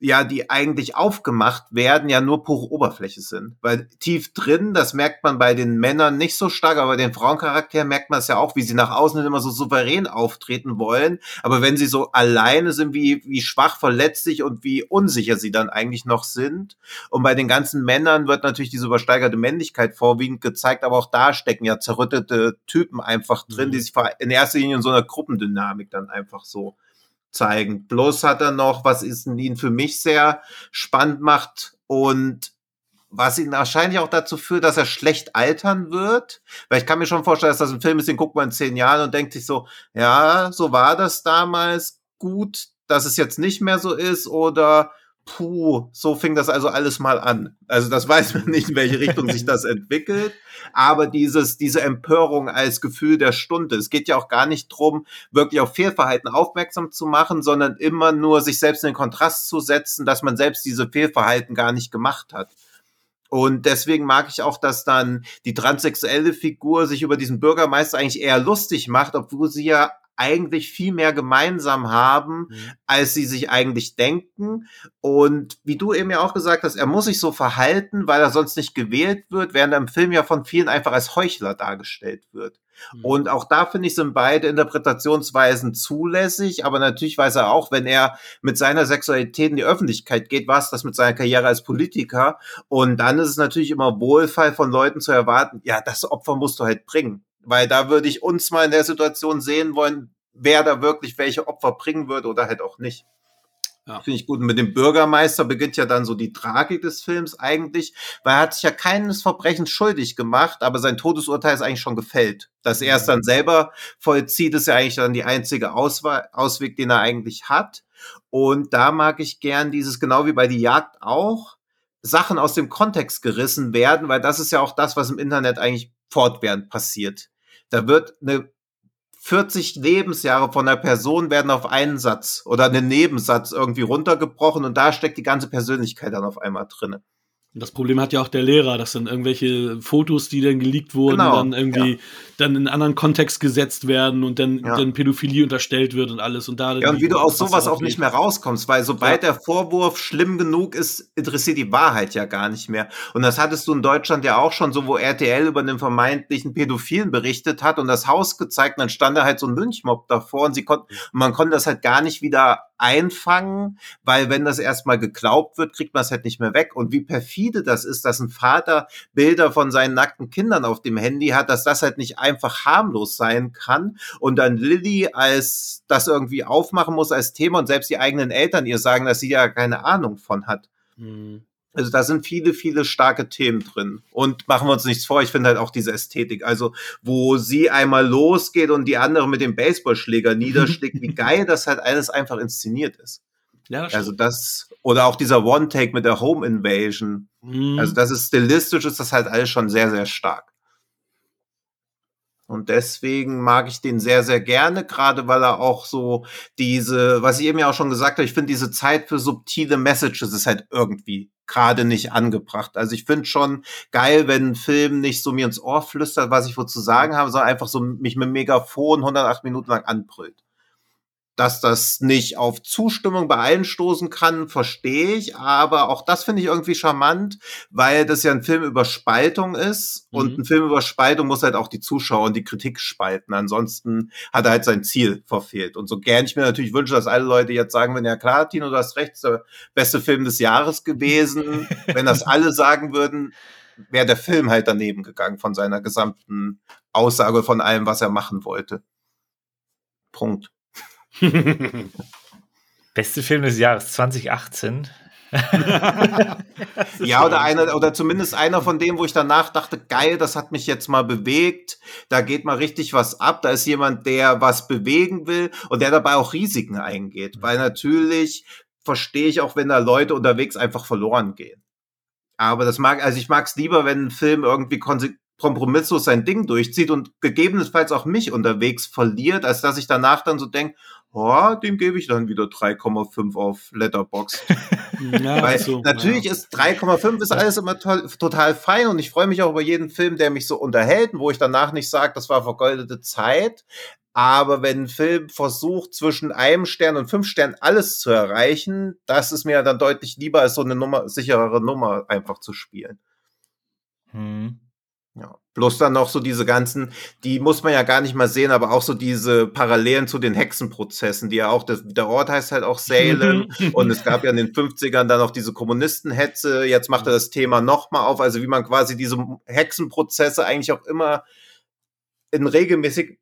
ja, die eigentlich aufgemacht werden, ja nur pure Oberfläche sind. Weil tief drin, das merkt man bei den Männern nicht so stark, aber bei den Frauencharakteren merkt man es ja auch, wie sie nach außen immer so souverän auftreten wollen. Aber wenn sie so alleine sind, wie, wie schwach, verletzlich und wie unsicher sie dann eigentlich noch sind. Und bei den ganzen Männern wird natürlich diese übersteigerte Männlichkeit vorwiegend gezeigt, aber auch da stecken ja zerrüttete Typen einfach drin, die mhm. sich in erster Linie in so einer Gruppendynamik dann einfach so zeigen. Bloß hat er noch, was ihn für mich sehr spannend macht und was ihn wahrscheinlich auch dazu führt, dass er schlecht altern wird. Weil ich kann mir schon vorstellen, dass das ein Film ist, den guckt man in zehn Jahren und denkt sich so, ja, so war das damals gut dass es jetzt nicht mehr so ist oder puh, so fing das also alles mal an. Also das weiß man nicht, in welche Richtung sich das entwickelt, aber dieses, diese Empörung als Gefühl der Stunde. Es geht ja auch gar nicht drum, wirklich auf Fehlverhalten aufmerksam zu machen, sondern immer nur sich selbst in den Kontrast zu setzen, dass man selbst diese Fehlverhalten gar nicht gemacht hat. Und deswegen mag ich auch, dass dann die transsexuelle Figur sich über diesen Bürgermeister eigentlich eher lustig macht, obwohl sie ja eigentlich viel mehr gemeinsam haben, mhm. als sie sich eigentlich denken. Und wie du eben ja auch gesagt hast, er muss sich so verhalten, weil er sonst nicht gewählt wird, während er im Film ja von vielen einfach als Heuchler dargestellt wird. Mhm. Und auch da finde ich, sind beide Interpretationsweisen zulässig, aber natürlich weiß er auch, wenn er mit seiner Sexualität in die Öffentlichkeit geht, was das mit seiner Karriere als Politiker. Und dann ist es natürlich immer Wohlfall von Leuten zu erwarten, ja, das Opfer musst du halt bringen. Weil da würde ich uns mal in der Situation sehen wollen, wer da wirklich welche Opfer bringen würde oder halt auch nicht. Ja. Finde ich gut. Und mit dem Bürgermeister beginnt ja dann so die Tragik des Films eigentlich, weil er hat sich ja keines Verbrechens schuldig gemacht, aber sein Todesurteil ist eigentlich schon gefällt. Dass er es dann selber vollzieht, ist ja eigentlich dann die einzige Auswahl, Ausweg, den er eigentlich hat. Und da mag ich gern dieses, genau wie bei die Jagd auch, Sachen aus dem Kontext gerissen werden, weil das ist ja auch das, was im Internet eigentlich fortwährend passiert. Da wird eine 40 Lebensjahre von einer Person werden auf einen Satz oder einen Nebensatz irgendwie runtergebrochen und da steckt die ganze Persönlichkeit dann auf einmal drinne. Das Problem hat ja auch der Lehrer, dass dann irgendwelche Fotos, die dann geleakt wurden, genau, dann irgendwie ja. Dann in einen anderen Kontext gesetzt werden und dann, ja. dann Pädophilie unterstellt wird und alles und da. Ja, und wie du aus sowas auch nicht mehr rauskommst, weil sobald ja. der Vorwurf schlimm genug ist, interessiert die Wahrheit ja gar nicht mehr. Und das hattest du in Deutschland ja auch schon so, wo RTL über einen vermeintlichen Pädophilen berichtet hat und das Haus gezeigt, und dann stand da halt so ein Lynchmob davor und sie konnten, man konnte das halt gar nicht wieder einfangen, weil wenn das erstmal geglaubt wird, kriegt man es halt nicht mehr weg. Und wie perfide das ist, dass ein Vater Bilder von seinen nackten Kindern auf dem Handy hat, dass das halt nicht einfach harmlos sein kann. Und dann Lilly als das irgendwie aufmachen muss als Thema und selbst die eigenen Eltern ihr sagen, dass sie ja keine Ahnung von hat. Mhm. Also da sind viele, viele starke Themen drin. Und machen wir uns nichts vor, ich finde halt auch diese Ästhetik. Also, wo sie einmal losgeht und die andere mit dem Baseballschläger niederschlägt, wie geil das halt alles einfach inszeniert ist. Ja, das also das, oder auch dieser One-Take mit der Home Invasion. Mhm. Also das ist stilistisch, ist das halt alles schon sehr, sehr stark. Und deswegen mag ich den sehr, sehr gerne, gerade weil er auch so diese, was ich eben ja auch schon gesagt habe, ich finde diese Zeit für subtile Messages ist halt irgendwie gerade nicht angebracht. Also ich finde schon geil, wenn ein Film nicht so mir ins Ohr flüstert, was ich wohl zu sagen habe, sondern einfach so mich mit Megafon 108 Minuten lang anbrüllt dass das nicht auf Zustimmung bei allen stoßen kann, verstehe ich, aber auch das finde ich irgendwie charmant, weil das ja ein Film über Spaltung ist mhm. und ein Film über Spaltung muss halt auch die Zuschauer und die Kritik spalten. Ansonsten hat er halt sein Ziel verfehlt. Und so gern ich mir natürlich wünsche, dass alle Leute jetzt sagen, wenn ja klar, Tino, du hast recht, ist der beste Film des Jahres gewesen. wenn das alle sagen würden, wäre der Film halt daneben gegangen von seiner gesamten Aussage von allem, was er machen wollte. Punkt. Beste Film des Jahres 2018. ja, oder einer, oder zumindest einer von denen, wo ich danach dachte, geil, das hat mich jetzt mal bewegt. Da geht mal richtig was ab. Da ist jemand, der was bewegen will und der dabei auch Risiken eingeht. Weil natürlich verstehe ich auch, wenn da Leute unterwegs einfach verloren gehen. Aber das mag, also ich mag es lieber, wenn ein Film irgendwie kompromisslos sein Ding durchzieht und gegebenenfalls auch mich unterwegs verliert, als dass ich danach dann so denke, oh, dem gebe ich dann wieder 3,5 auf Letterbox. Ja, Weil so, natürlich ja. ist 3,5 ist alles immer toll, total fein und ich freue mich auch über jeden Film, der mich so unterhält, wo ich danach nicht sage, das war vergoldete Zeit. Aber wenn ein Film versucht, zwischen einem Stern und fünf Sternen alles zu erreichen, das ist mir dann deutlich lieber, als so eine Nummer, sicherere Nummer einfach zu spielen. Hm. Ja. Bloß dann noch so diese ganzen, die muss man ja gar nicht mal sehen, aber auch so diese Parallelen zu den Hexenprozessen, die ja auch, das, der Ort heißt halt auch Salem. Und es gab ja in den 50ern dann auch diese Kommunistenhetze, jetzt macht er das Thema nochmal auf, also wie man quasi diese Hexenprozesse eigentlich auch immer in regelmäßig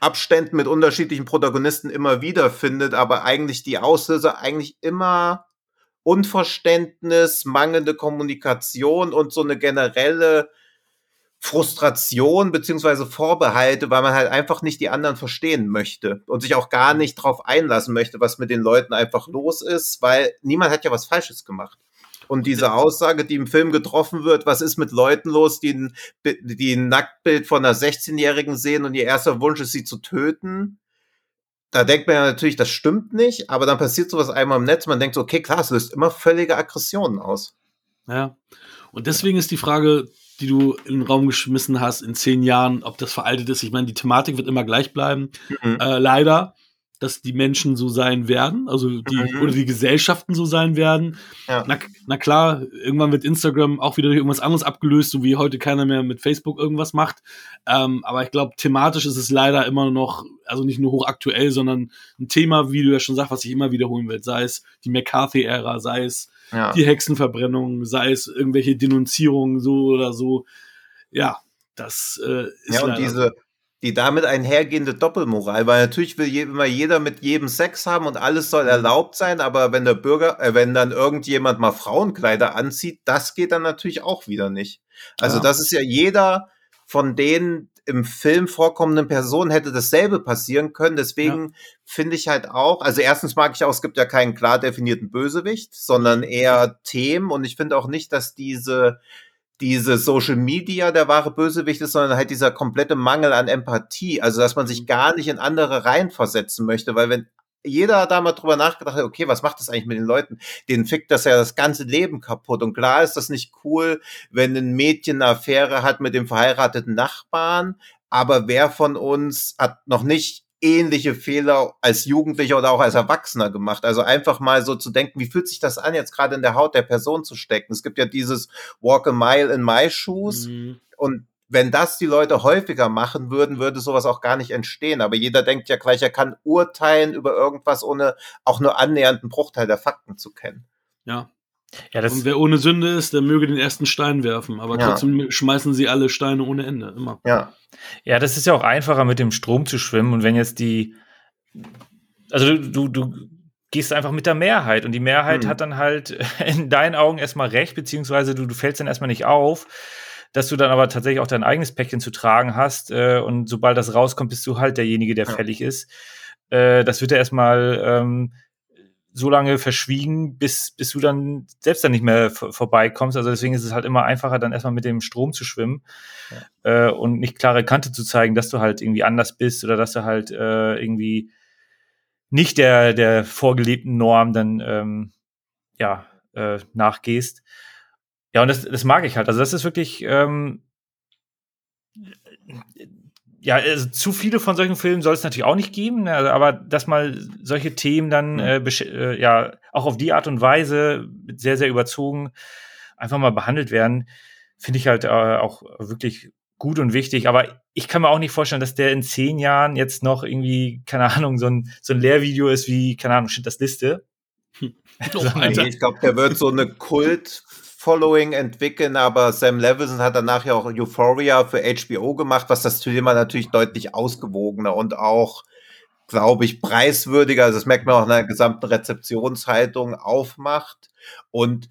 Abständen mit unterschiedlichen Protagonisten immer wieder findet, aber eigentlich die Auslöser eigentlich immer Unverständnis, mangelnde Kommunikation und so eine generelle Frustration beziehungsweise Vorbehalte, weil man halt einfach nicht die anderen verstehen möchte und sich auch gar nicht drauf einlassen möchte, was mit den Leuten einfach los ist, weil niemand hat ja was Falsches gemacht. Und diese Aussage, die im Film getroffen wird, was ist mit Leuten los, die ein, die ein Nacktbild von einer 16-Jährigen sehen und ihr erster Wunsch ist, sie zu töten, da denkt man ja natürlich, das stimmt nicht, aber dann passiert sowas einmal im Netz, man denkt so, okay, klar, es löst immer völlige Aggressionen aus. Ja. Und deswegen ist die Frage, die du in den Raum geschmissen hast, in zehn Jahren, ob das veraltet ist. Ich meine, die Thematik wird immer gleich bleiben. Mhm. Äh, leider dass die Menschen so sein werden, also die mhm. oder die Gesellschaften so sein werden. Ja. Na, na klar, irgendwann wird Instagram auch wieder durch irgendwas anderes abgelöst, so wie heute keiner mehr mit Facebook irgendwas macht. Ähm, aber ich glaube, thematisch ist es leider immer noch, also nicht nur hochaktuell, sondern ein Thema, wie du ja schon sagst, was sich immer wiederholen wird. Sei es die McCarthy-Ära, sei es ja. die Hexenverbrennung, sei es irgendwelche Denunzierungen so oder so. Ja, das äh, ist ja und diese die damit einhergehende Doppelmoral, weil natürlich will immer jeder mit jedem Sex haben und alles soll erlaubt sein, aber wenn der Bürger, äh, wenn dann irgendjemand mal Frauenkleider anzieht, das geht dann natürlich auch wieder nicht. Also ja. das ist ja jeder von den im Film vorkommenden Personen hätte dasselbe passieren können. Deswegen ja. finde ich halt auch, also erstens mag ich auch, es gibt ja keinen klar definierten Bösewicht, sondern eher Themen und ich finde auch nicht, dass diese diese Social Media der wahre Bösewicht ist, sondern halt dieser komplette Mangel an Empathie. Also, dass man sich mhm. gar nicht in andere reinversetzen möchte, weil wenn jeder da mal drüber nachgedacht hat, okay, was macht das eigentlich mit den Leuten? Den fickt das ja das ganze Leben kaputt. Und klar ist das nicht cool, wenn ein Mädchen eine Affäre hat mit dem verheirateten Nachbarn. Aber wer von uns hat noch nicht ähnliche Fehler als Jugendlicher oder auch als Erwachsener gemacht. Also einfach mal so zu denken, wie fühlt sich das an, jetzt gerade in der Haut der Person zu stecken? Es gibt ja dieses Walk a Mile in my shoes mhm. und wenn das die Leute häufiger machen würden, würde sowas auch gar nicht entstehen. Aber jeder denkt ja gleich, er kann urteilen über irgendwas, ohne auch nur annähernd einen Bruchteil der Fakten zu kennen. Ja, ja, das und wer ohne Sünde ist, der möge den ersten Stein werfen. Aber ja. trotzdem schmeißen sie alle Steine ohne Ende, immer. Ja. Ja, das ist ja auch einfacher, mit dem Strom zu schwimmen. Und wenn jetzt die, also du, du, du gehst einfach mit der Mehrheit und die Mehrheit hm. hat dann halt in deinen Augen erstmal recht, beziehungsweise du, du fällst dann erstmal nicht auf, dass du dann aber tatsächlich auch dein eigenes Päckchen zu tragen hast. Äh, und sobald das rauskommt, bist du halt derjenige, der ja. fällig ist. Äh, das wird ja erstmal ähm, so lange verschwiegen, bis, bis du dann selbst dann nicht mehr vorbeikommst. Also deswegen ist es halt immer einfacher, dann erstmal mit dem Strom zu schwimmen ja. äh, und nicht klare Kante zu zeigen, dass du halt irgendwie anders bist oder dass du halt äh, irgendwie nicht der, der vorgelebten Norm dann ähm, ja, äh, nachgehst. Ja, und das, das mag ich halt. Also das ist wirklich ähm, ja, also zu viele von solchen Filmen soll es natürlich auch nicht geben, ne? Also, aber dass mal solche Themen dann äh, äh, ja auch auf die Art und Weise sehr, sehr überzogen einfach mal behandelt werden, finde ich halt äh, auch wirklich gut und wichtig. Aber ich kann mir auch nicht vorstellen, dass der in zehn Jahren jetzt noch irgendwie, keine Ahnung, so ein, so ein Lehrvideo ist wie, keine Ahnung, steht das Liste. Hm. nee, ich glaube, der wird so eine Kult Following entwickeln, aber Sam Levinson hat danach ja auch Euphoria für HBO gemacht, was das Thema natürlich deutlich ausgewogener und auch, glaube ich, preiswürdiger, also das merkt man auch in der gesamten Rezeptionshaltung aufmacht. Und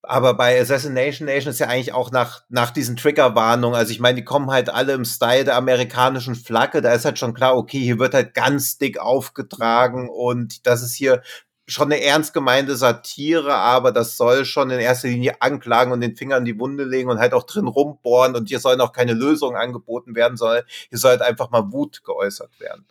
aber bei Assassination Nation ist ja eigentlich auch nach, nach diesen Triggerwarnungen, also ich meine, die kommen halt alle im Style der amerikanischen Flagge, da ist halt schon klar, okay, hier wird halt ganz dick aufgetragen und das ist hier schon eine ernst gemeinte Satire, aber das soll schon in erster Linie anklagen und den Finger in die Wunde legen und halt auch drin rumbohren und hier sollen auch keine Lösungen angeboten werden, sondern hier soll halt einfach mal Wut geäußert werden.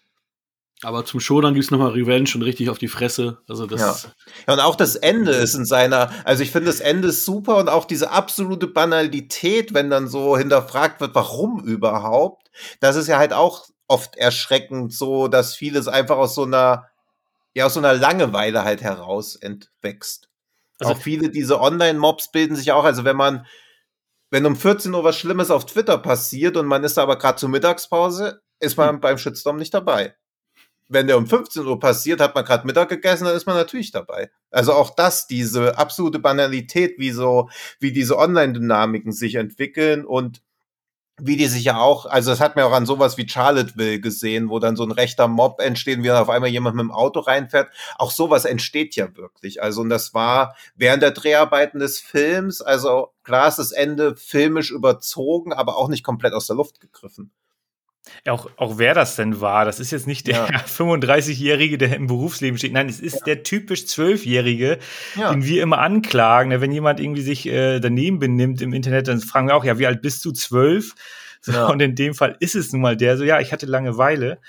Aber zum Show dann gibt's nochmal Revenge und richtig auf die Fresse. Also das. Ja. ja, und auch das Ende ist in seiner, also ich finde das Ende ist super und auch diese absolute Banalität, wenn dann so hinterfragt wird, warum überhaupt, das ist ja halt auch oft erschreckend so, dass vieles einfach aus so einer ja aus so einer Langeweile halt heraus entwächst. Also auch viele diese Online-Mobs bilden sich auch, also wenn man, wenn um 14 Uhr was Schlimmes auf Twitter passiert und man ist aber gerade zur Mittagspause, ist man hm. beim Shitstorm nicht dabei. Wenn der um 15 Uhr passiert, hat man gerade Mittag gegessen, dann ist man natürlich dabei. Also auch das, diese absolute Banalität, wie so, wie diese Online-Dynamiken sich entwickeln und wie die sich ja auch, also das hat mir auch an sowas wie Charlottesville gesehen, wo dann so ein rechter Mob entsteht und wie dann auf einmal jemand mit dem Auto reinfährt. Auch sowas entsteht ja wirklich. Also und das war während der Dreharbeiten des Films, also klar ist das Ende filmisch überzogen, aber auch nicht komplett aus der Luft gegriffen. Ja, auch, auch wer das denn war, das ist jetzt nicht der ja. 35-Jährige, der im Berufsleben steht. Nein, es ist ja. der typisch Zwölfjährige, ja. den wir immer anklagen. Wenn jemand irgendwie sich äh, daneben benimmt im Internet, dann fragen wir auch, ja, wie alt bist du? Zwölf? So, Und in dem Fall ist es nun mal der, so, ja, ich hatte Langeweile.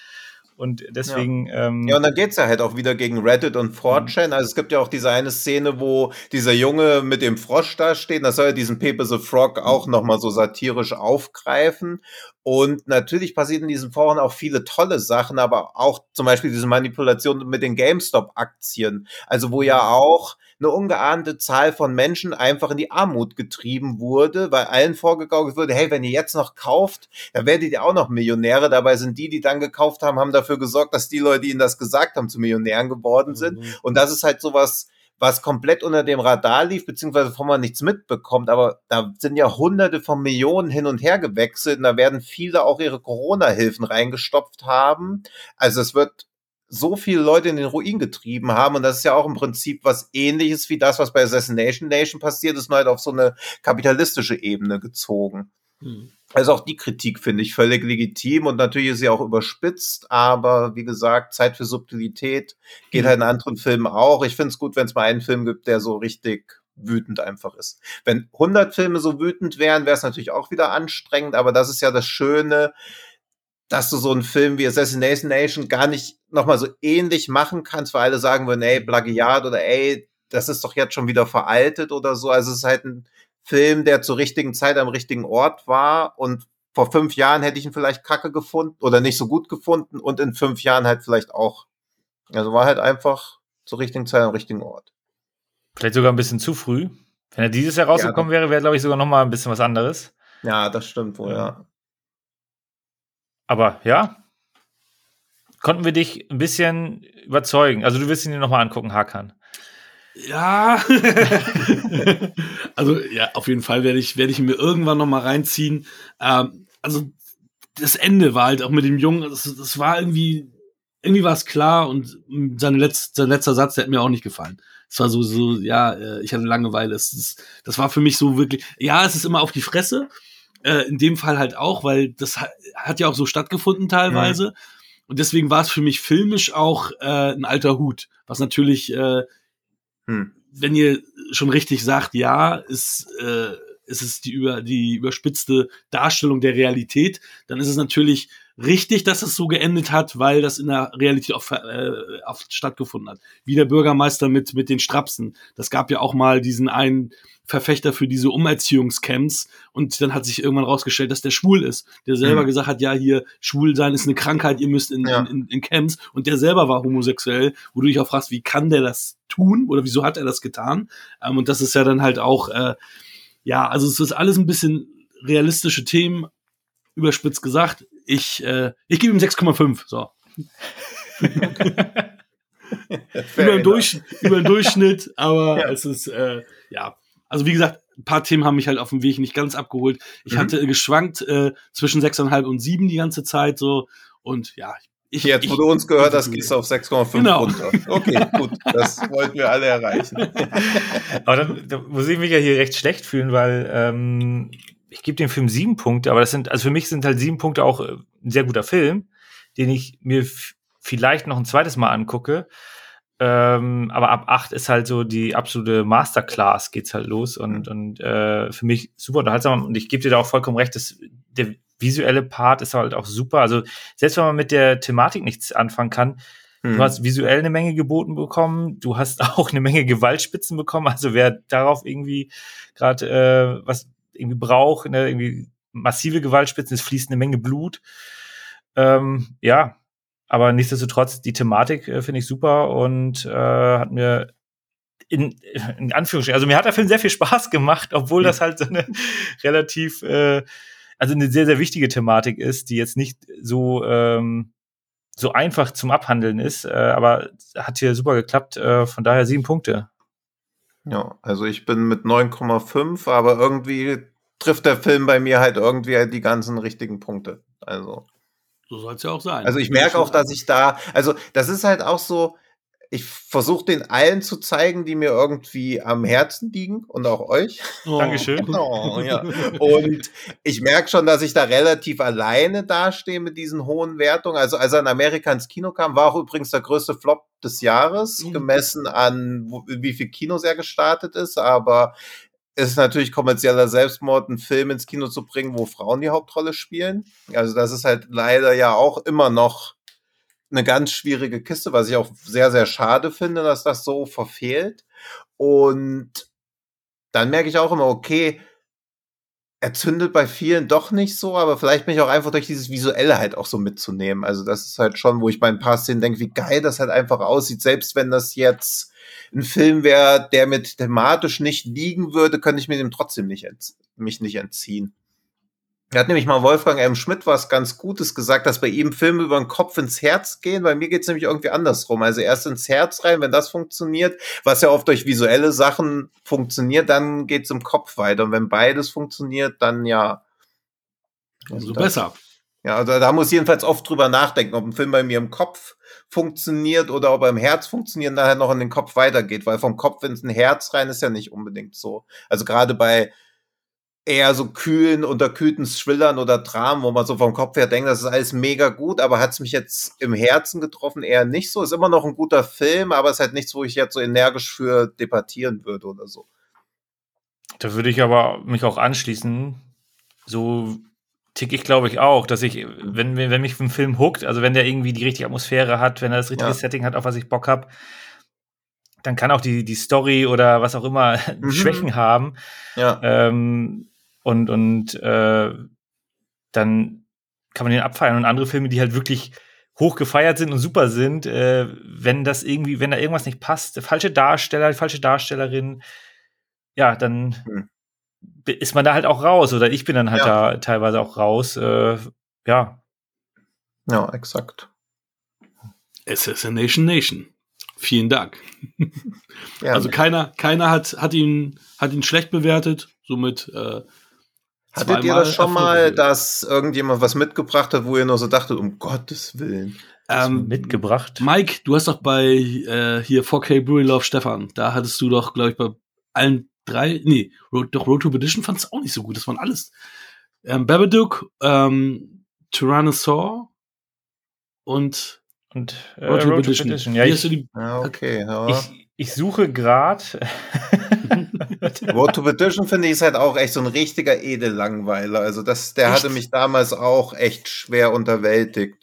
Und deswegen. Ja, ähm, ja und dann geht's ja halt auch wieder gegen Reddit und 4chan. Mhm. Also es gibt ja auch diese eine Szene, wo dieser Junge mit dem Frosch da steht. Das soll ja diesen Pepe the Frog auch mhm. nochmal so satirisch aufgreifen. Und natürlich passieren in diesen Foren auch viele tolle Sachen, aber auch zum Beispiel diese Manipulation mit den GameStop-Aktien. Also wo ja mhm. auch eine ungeahnte Zahl von Menschen einfach in die Armut getrieben wurde, weil allen vorgegaukelt wurde, hey, wenn ihr jetzt noch kauft, dann werdet ihr auch noch Millionäre. Dabei sind die, die dann gekauft haben, haben dafür gesorgt, dass die Leute, die ihnen das gesagt haben, zu Millionären geworden sind. Mhm. Und das ist halt sowas, was komplett unter dem Radar lief, beziehungsweise von man nichts mitbekommt. Aber da sind ja hunderte von Millionen hin und her gewechselt und da werden viele auch ihre Corona-Hilfen reingestopft haben. Also es wird so viele Leute in den Ruin getrieben haben. Und das ist ja auch im Prinzip was ähnliches wie das, was bei Assassination Nation passiert ist, nur halt auf so eine kapitalistische Ebene gezogen. Hm. Also auch die Kritik finde ich völlig legitim und natürlich ist sie auch überspitzt, aber wie gesagt, Zeit für Subtilität geht hm. halt in anderen Filmen auch. Ich finde es gut, wenn es mal einen Film gibt, der so richtig wütend einfach ist. Wenn 100 Filme so wütend wären, wäre es natürlich auch wieder anstrengend, aber das ist ja das Schöne dass du so einen Film wie Assassination Nation gar nicht nochmal so ähnlich machen kannst, weil alle sagen würden, ey, Plagiat oder ey, das ist doch jetzt schon wieder veraltet oder so. Also es ist halt ein Film, der zur richtigen Zeit am richtigen Ort war und vor fünf Jahren hätte ich ihn vielleicht kacke gefunden oder nicht so gut gefunden und in fünf Jahren halt vielleicht auch. Also war halt einfach zur richtigen Zeit am richtigen Ort. Vielleicht sogar ein bisschen zu früh. Wenn er dieses Jahr rausgekommen ja, wäre, wäre, glaube ich, sogar noch mal ein bisschen was anderes. Ja, das stimmt wohl, ja. ja. Aber ja, konnten wir dich ein bisschen überzeugen. Also du wirst ihn dir nochmal angucken, Hakan. Ja, also ja, auf jeden Fall werde ich, werde ich mir irgendwann noch mal reinziehen. Ähm, also das Ende war halt auch mit dem Jungen, das, das war irgendwie, irgendwie war es klar und sein, Letz-, sein letzter Satz, der hat mir auch nicht gefallen. Es war so, so, ja, äh, ich hatte Langeweile. Es, das, das war für mich so wirklich, ja, es ist immer auf die Fresse, äh, in dem Fall halt auch, weil das hat, hat ja auch so stattgefunden teilweise. Mhm. Und deswegen war es für mich filmisch auch äh, ein alter Hut, was natürlich, äh, hm. wenn ihr schon richtig sagt, ja, ist, äh, ist es die, über, die überspitzte Darstellung der Realität, dann ist es natürlich richtig, dass es so geendet hat, weil das in der Realität auch äh, oft stattgefunden hat. Wie der Bürgermeister mit, mit den Strapsen. Das gab ja auch mal diesen einen Verfechter für diese Umerziehungscamps und dann hat sich irgendwann rausgestellt, dass der schwul ist. Der selber mhm. gesagt hat, ja, hier, schwul sein ist eine Krankheit, ihr müsst in, ja. in, in, in Camps und der selber war homosexuell, wo du dich auch fragst, wie kann der das tun oder wieso hat er das getan? Ähm, und das ist ja dann halt auch, äh, ja, also es ist alles ein bisschen realistische Themen, überspitzt gesagt. Ich, äh, ich gebe ihm 6,5. So. über, den Durchschnitt, über den Durchschnitt, aber ja. es ist, äh, ja, also wie gesagt, ein paar Themen haben mich halt auf dem Weg nicht ganz abgeholt. Ich mhm. hatte geschwankt äh, zwischen 6,5 und 7 die ganze Zeit so und ja, ich, Jetzt, wo du uns gehört hast, gehst du auf 6,5 genau. runter. Okay, gut, das wollten wir alle erreichen. aber dann, dann, muss ich mich ja hier recht schlecht fühlen, weil ähm, ich gebe dem Film sieben Punkte, aber das sind, also für mich sind halt sieben Punkte auch äh, ein sehr guter Film, den ich mir vielleicht noch ein zweites Mal angucke. Ähm, aber ab acht ist halt so die absolute Masterclass geht's halt los und, und äh, für mich super unterhaltsam und ich gebe dir da auch vollkommen recht, dass der visuelle Part ist halt auch super. Also selbst wenn man mit der Thematik nichts anfangen kann, mhm. du hast visuell eine Menge geboten bekommen, du hast auch eine Menge Gewaltspitzen bekommen. Also wer darauf irgendwie gerade äh, was irgendwie braucht, ne, irgendwie massive Gewaltspitzen, es fließt eine Menge Blut. Ähm, ja, aber nichtsdestotrotz, die Thematik äh, finde ich super und äh, hat mir in, in Anführungsstrichen, also mir hat der Film sehr viel Spaß gemacht, obwohl das halt so eine relativ, äh, also eine sehr, sehr wichtige Thematik ist, die jetzt nicht so, ähm, so einfach zum Abhandeln ist, äh, aber hat hier super geklappt, äh, von daher sieben Punkte. Ja, also ich bin mit 9,5, aber irgendwie trifft der Film bei mir halt irgendwie die ganzen richtigen Punkte. Also. So soll es ja auch sein. Also ich merke auch, dass ich da, also das ist halt auch so, ich versuche den allen zu zeigen, die mir irgendwie am Herzen liegen und auch euch. Oh. Dankeschön. Oh, ja. Und ich merke schon, dass ich da relativ alleine dastehe mit diesen hohen Wertungen. Also als er in Amerika ins Kino kam, war auch übrigens der größte Flop des Jahres, mhm. gemessen an wie viel Kinos er gestartet ist. Aber es ist natürlich kommerzieller Selbstmord, einen Film ins Kino zu bringen, wo Frauen die Hauptrolle spielen. Also das ist halt leider ja auch immer noch eine ganz schwierige Kiste, was ich auch sehr, sehr schade finde, dass das so verfehlt. Und dann merke ich auch immer, okay, er zündet bei vielen doch nicht so, aber vielleicht bin ich auch einfach durch dieses Visuelle halt auch so mitzunehmen. Also das ist halt schon, wo ich bei ein paar Szenen denke, wie geil das halt einfach aussieht, selbst wenn das jetzt ein Film wäre, der mit thematisch nicht liegen würde, könnte ich mir dem trotzdem nicht mich nicht entziehen. Er hat nämlich mal Wolfgang M. Schmidt was ganz Gutes gesagt, dass bei ihm Filme über den Kopf ins Herz gehen. Bei mir geht es nämlich irgendwie andersrum. Also erst ins Herz rein, wenn das funktioniert, was ja oft durch visuelle Sachen funktioniert, dann geht es im Kopf weiter. Und wenn beides funktioniert, dann ja. Also das, besser. Ja, also da muss ich jedenfalls oft drüber nachdenken, ob ein Film bei mir im Kopf funktioniert oder ob er im Herz funktioniert und dann halt noch in den Kopf weitergeht, weil vom Kopf ins Herz rein ist ja nicht unbedingt so. Also gerade bei eher so kühlen, unterkühlten Thrillern oder Dramen, wo man so vom Kopf her denkt, das ist alles mega gut, aber hat es mich jetzt im Herzen getroffen? Eher nicht so. Ist immer noch ein guter Film, aber es ist halt nichts, wo ich jetzt so energisch für debattieren würde oder so. Da würde ich aber mich auch anschließen. So tick ich, glaube ich, auch, dass ich, wenn, wenn mich ein Film hookt, also wenn der irgendwie die richtige Atmosphäre hat, wenn er das richtige ja. Setting hat, auf was ich Bock habe, dann kann auch die, die Story oder was auch immer mhm. Schwächen haben. Ja. Ähm, und, und äh, dann kann man den abfeiern. Und andere Filme, die halt wirklich hoch gefeiert sind und super sind, äh, wenn das irgendwie, wenn da irgendwas nicht passt, falsche Darsteller, falsche Darstellerin, ja, dann hm. ist man da halt auch raus. Oder ich bin dann halt ja. da teilweise auch raus. Äh, ja. Ja, exakt. Assassination Nation. Vielen Dank. Ja, also keiner, keiner hat, hat ihn, hat ihn schlecht bewertet. Somit äh, Hattet ihr das schon mal, dass irgendjemand was mitgebracht hat, wo ihr nur so dachtet, um Gottes Willen? Ähm, mitgebracht? Mike, du hast doch bei äh, hier 4K Brewery Love Stefan, da hattest du doch, glaube ich, bei allen drei, nee, Road, doch Road to Edition fand es auch nicht so gut. Das waren alles. Ähm, Babadook, ähm, Tyrannosaur und und äh, Road, to Edition. Ja, ich, ja, ah, okay. Ja. Ich, ich suche gerade Road to Petition finde ich ist halt auch echt so ein richtiger Edellangweiler. Also das, der echt? hatte mich damals auch echt schwer unterwältigt.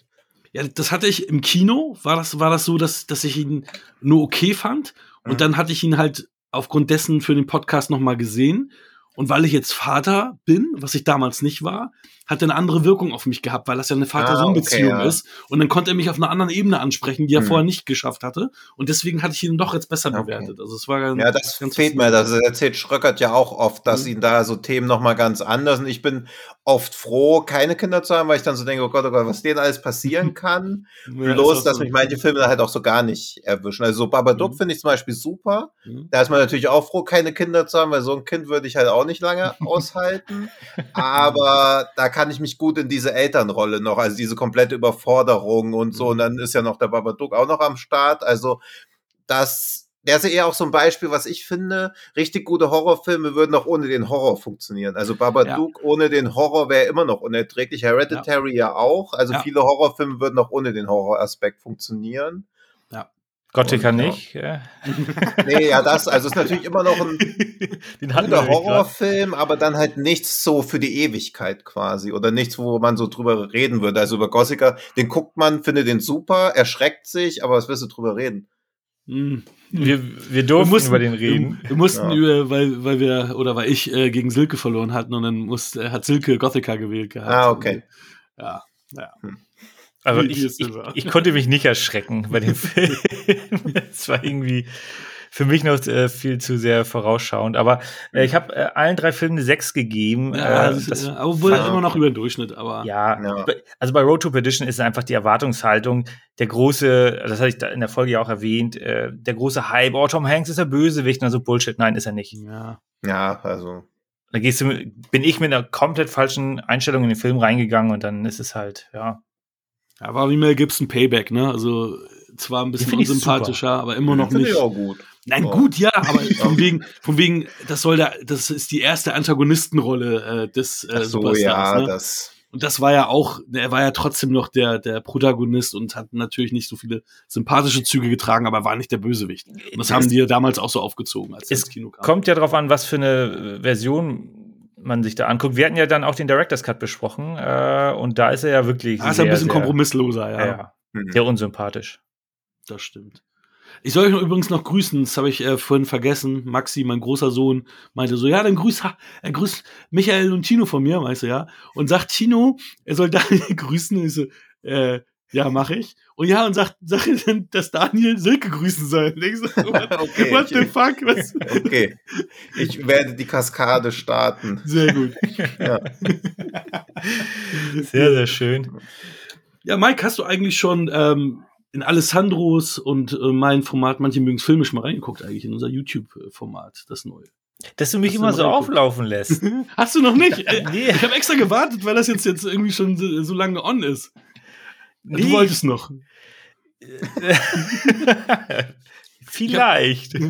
Ja, das hatte ich im Kino, war das, war das so, dass, dass ich ihn nur okay fand. Und mhm. dann hatte ich ihn halt aufgrund dessen für den Podcast nochmal gesehen. Und weil ich jetzt Vater bin, was ich damals nicht war, hat eine andere Wirkung auf mich gehabt, weil das ja eine Vater-Sohn-Beziehung ah, okay, ja. ist. Und dann konnte er mich auf einer anderen Ebene ansprechen, die er hm. vorher nicht geschafft hatte. Und deswegen hatte ich ihn doch jetzt besser okay. bewertet. Also es war ganz, Ja, das ganz fehlt mir. Das erzählt Schröckert ja auch oft, dass mhm. ihn da so Themen nochmal ganz anders. Und ich bin oft froh, keine Kinder zu haben, weil ich dann so denke, oh Gott, oh Gott, was denen alles passieren kann. ja, Bloß, dass so. mich manche Filme halt auch so gar nicht erwischen. Also so Babadook mhm. finde ich zum Beispiel super. Mhm. Da ist man natürlich auch froh, keine Kinder zu haben, weil so ein Kind würde ich halt auch nicht lange aushalten. Aber da kann ich mich gut in diese Elternrolle noch, also diese komplette Überforderung und so. Und mhm. dann ist ja noch der Babadook auch noch am Start. Also das, der ist ja eher auch so ein Beispiel, was ich finde. Richtig gute Horrorfilme würden auch ohne den Horror funktionieren. Also Babadook ja. ohne den Horror wäre immer noch unerträglich. Hereditary ja, ja auch. Also ja. viele Horrorfilme würden auch ohne den Horroraspekt funktionieren. Gothica nicht. Ja. nee, ja, das, also ist natürlich immer noch ein guter Horrorfilm, aber dann halt nichts so für die Ewigkeit quasi oder nichts, wo man so drüber reden würde. Also über Gothica, den guckt man, findet den super, erschreckt sich, aber was willst du drüber reden? Hm. Wir, wir durften wir mussten, über den reden. Wir, wir mussten ja. über, weil, weil wir, oder weil ich äh, gegen Silke verloren hatten und dann muss, äh, hat Silke Gothica gewählt gehabt. Ah, okay. Ja, ja. Hm. Also ich, ich, ich, konnte mich nicht erschrecken bei dem Film. Es war irgendwie für mich noch äh, viel zu sehr vorausschauend. Aber äh, ich habe äh, allen drei Filmen eine 6 gegeben. Ja, äh, das, obwohl immer noch über den Durchschnitt, aber. Ja, ja, also bei Road to Perdition ist einfach die Erwartungshaltung, der große, das hatte ich da in der Folge ja auch erwähnt, äh, der große Hype, oh, Tom Hanks ist der Bösewicht, also Bullshit, nein, ist er nicht. Ja. Ja, also Da gehst du, bin ich mit einer komplett falschen Einstellung in den Film reingegangen und dann ist es halt, ja. Ja, war wie Mel Gibson Payback, ne? Also zwar ein bisschen unsympathischer, aber immer noch nicht. Ich auch gut. Nein, oh. gut, ja, aber von wegen, von wegen, das soll da, das ist die erste Antagonistenrolle äh, des äh, so, Superstars. Ja, ne? das und das war ja auch, er war ja trotzdem noch der, der Protagonist und hat natürlich nicht so viele sympathische Züge getragen, aber war nicht der Bösewicht. Und das haben die ja damals auch so aufgezogen, als es ins Kino kam. Kommt ja darauf an, was für eine Version man sich da anguckt. Wir hatten ja dann auch den Director's Cut besprochen äh, und da ist er ja wirklich. Da ist er ein bisschen kompromissloser, ja. ja. Mhm. Sehr unsympathisch. Das stimmt. Ich soll euch übrigens noch grüßen, das habe ich äh, vorhin vergessen. Maxi, mein großer Sohn, meinte so, ja, dann grüß, äh, grüß Michael und Tino von mir, weißt du, ja. Und sagt Tino, er soll Daniel grüßen. Und ich so, äh, ja, mache ich. Und ja, und sagt, sag dann, dass Daniel Silke grüßen soll. Und ich so, what, okay, what the fuck? Was? Okay. Ich werde die Kaskade starten. Sehr gut. ja. Sehr, sehr schön. Ja, Mike, hast du eigentlich schon ähm, in Alessandros und äh, mein Format, manche mögen es filmisch mal reingeguckt, eigentlich in unser YouTube-Format, das neue. Dass du mich Hast immer du so auflaufen lässt. Hast du noch nicht? nee. Ich habe extra gewartet, weil das jetzt, jetzt irgendwie schon so, so lange on ist. Nee. Du wolltest noch. Vielleicht.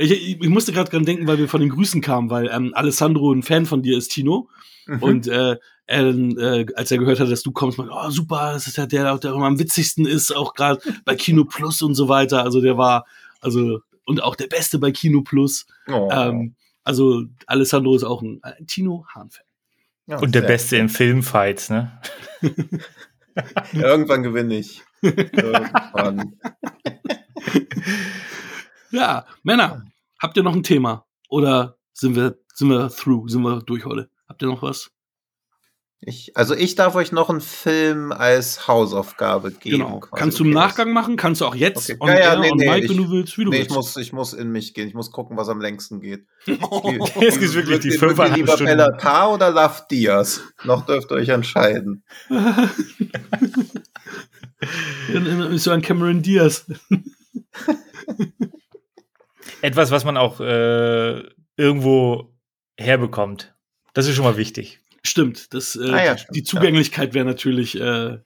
Ich, ich, ich musste gerade dran denken, weil wir von den Grüßen kamen, weil ähm, Alessandro ein Fan von dir ist, Tino. Mhm. Und äh, er, äh, als er gehört hat, dass du kommst, meinte, oh super, das ist ja der, der immer am witzigsten ist, auch gerade bei Kino Plus und so weiter. Also der war, also und auch der Beste bei Kino Plus. Oh. Ähm, also Alessandro ist auch ein, ein Tino Hahn-Fan. Ja, und der Beste in Filmfights, ne? Irgendwann gewinne ich. Irgendwann. ja, Männer, habt ihr noch ein Thema? Oder sind wir, sind wir through? Sind wir durch heute? Habt ihr noch was? Ich, also ich darf euch noch einen Film als Hausaufgabe geben. Genau. Kannst du im Nachgang machen? Kannst du auch jetzt okay. on ja, ja, nee, nee, Mike, ich, wenn du willst, wie du nee, willst. Ich muss, ich muss in mich gehen. Ich muss gucken, was am längsten geht. Oh, es geht wirklich die fünfeinhalb lieber Stunden. Bellatar oder Love Diaz? Noch dürft ihr euch entscheiden. dann bist du ein Cameron Diaz. Etwas, was man auch äh, irgendwo herbekommt. Das ist schon mal wichtig. Stimmt, das, äh, ah, ja, stimmt. die Zugänglichkeit wäre natürlich, äh,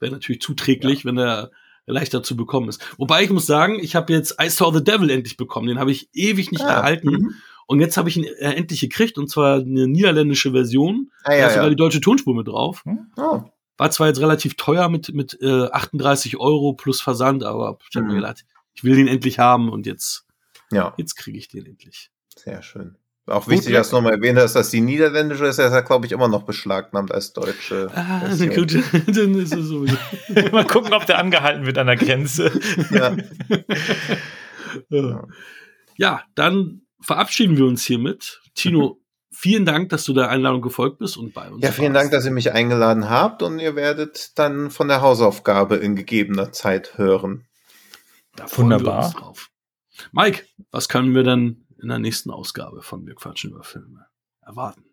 wäre natürlich zuträglich, ja. wenn er leichter zu bekommen ist. Wobei ich muss sagen, ich habe jetzt I Saw the Devil endlich bekommen. Den habe ich ewig nicht ah, erhalten. Mhm. Und jetzt habe ich ihn äh, endlich gekriegt, und zwar eine niederländische Version. Ah, ja, da ist sogar die deutsche Tonspur mit drauf. Hm? Oh. War zwar jetzt relativ teuer mit, mit äh, 38 Euro plus Versand, aber ich habe mhm. mir gedacht, ich will den endlich haben und jetzt, ja. jetzt kriege ich den endlich. Sehr schön. Auch wichtig, dass du nochmal erwähnt hast, dass die niederländische ist, ja, glaube ich, immer noch beschlagnahmt als deutsche. Ah, gut, dann ist es so. Mal gucken, ob der angehalten wird an der Grenze. Ja. ja, dann verabschieden wir uns hiermit. Tino, vielen Dank, dass du der Einladung gefolgt bist und bei uns. Ja, vielen warst. Dank, dass ihr mich eingeladen habt und ihr werdet dann von der Hausaufgabe in gegebener Zeit hören. Da Wunderbar. Mike, was können wir denn in der nächsten Ausgabe von Wir quatschen über Filme erwarten?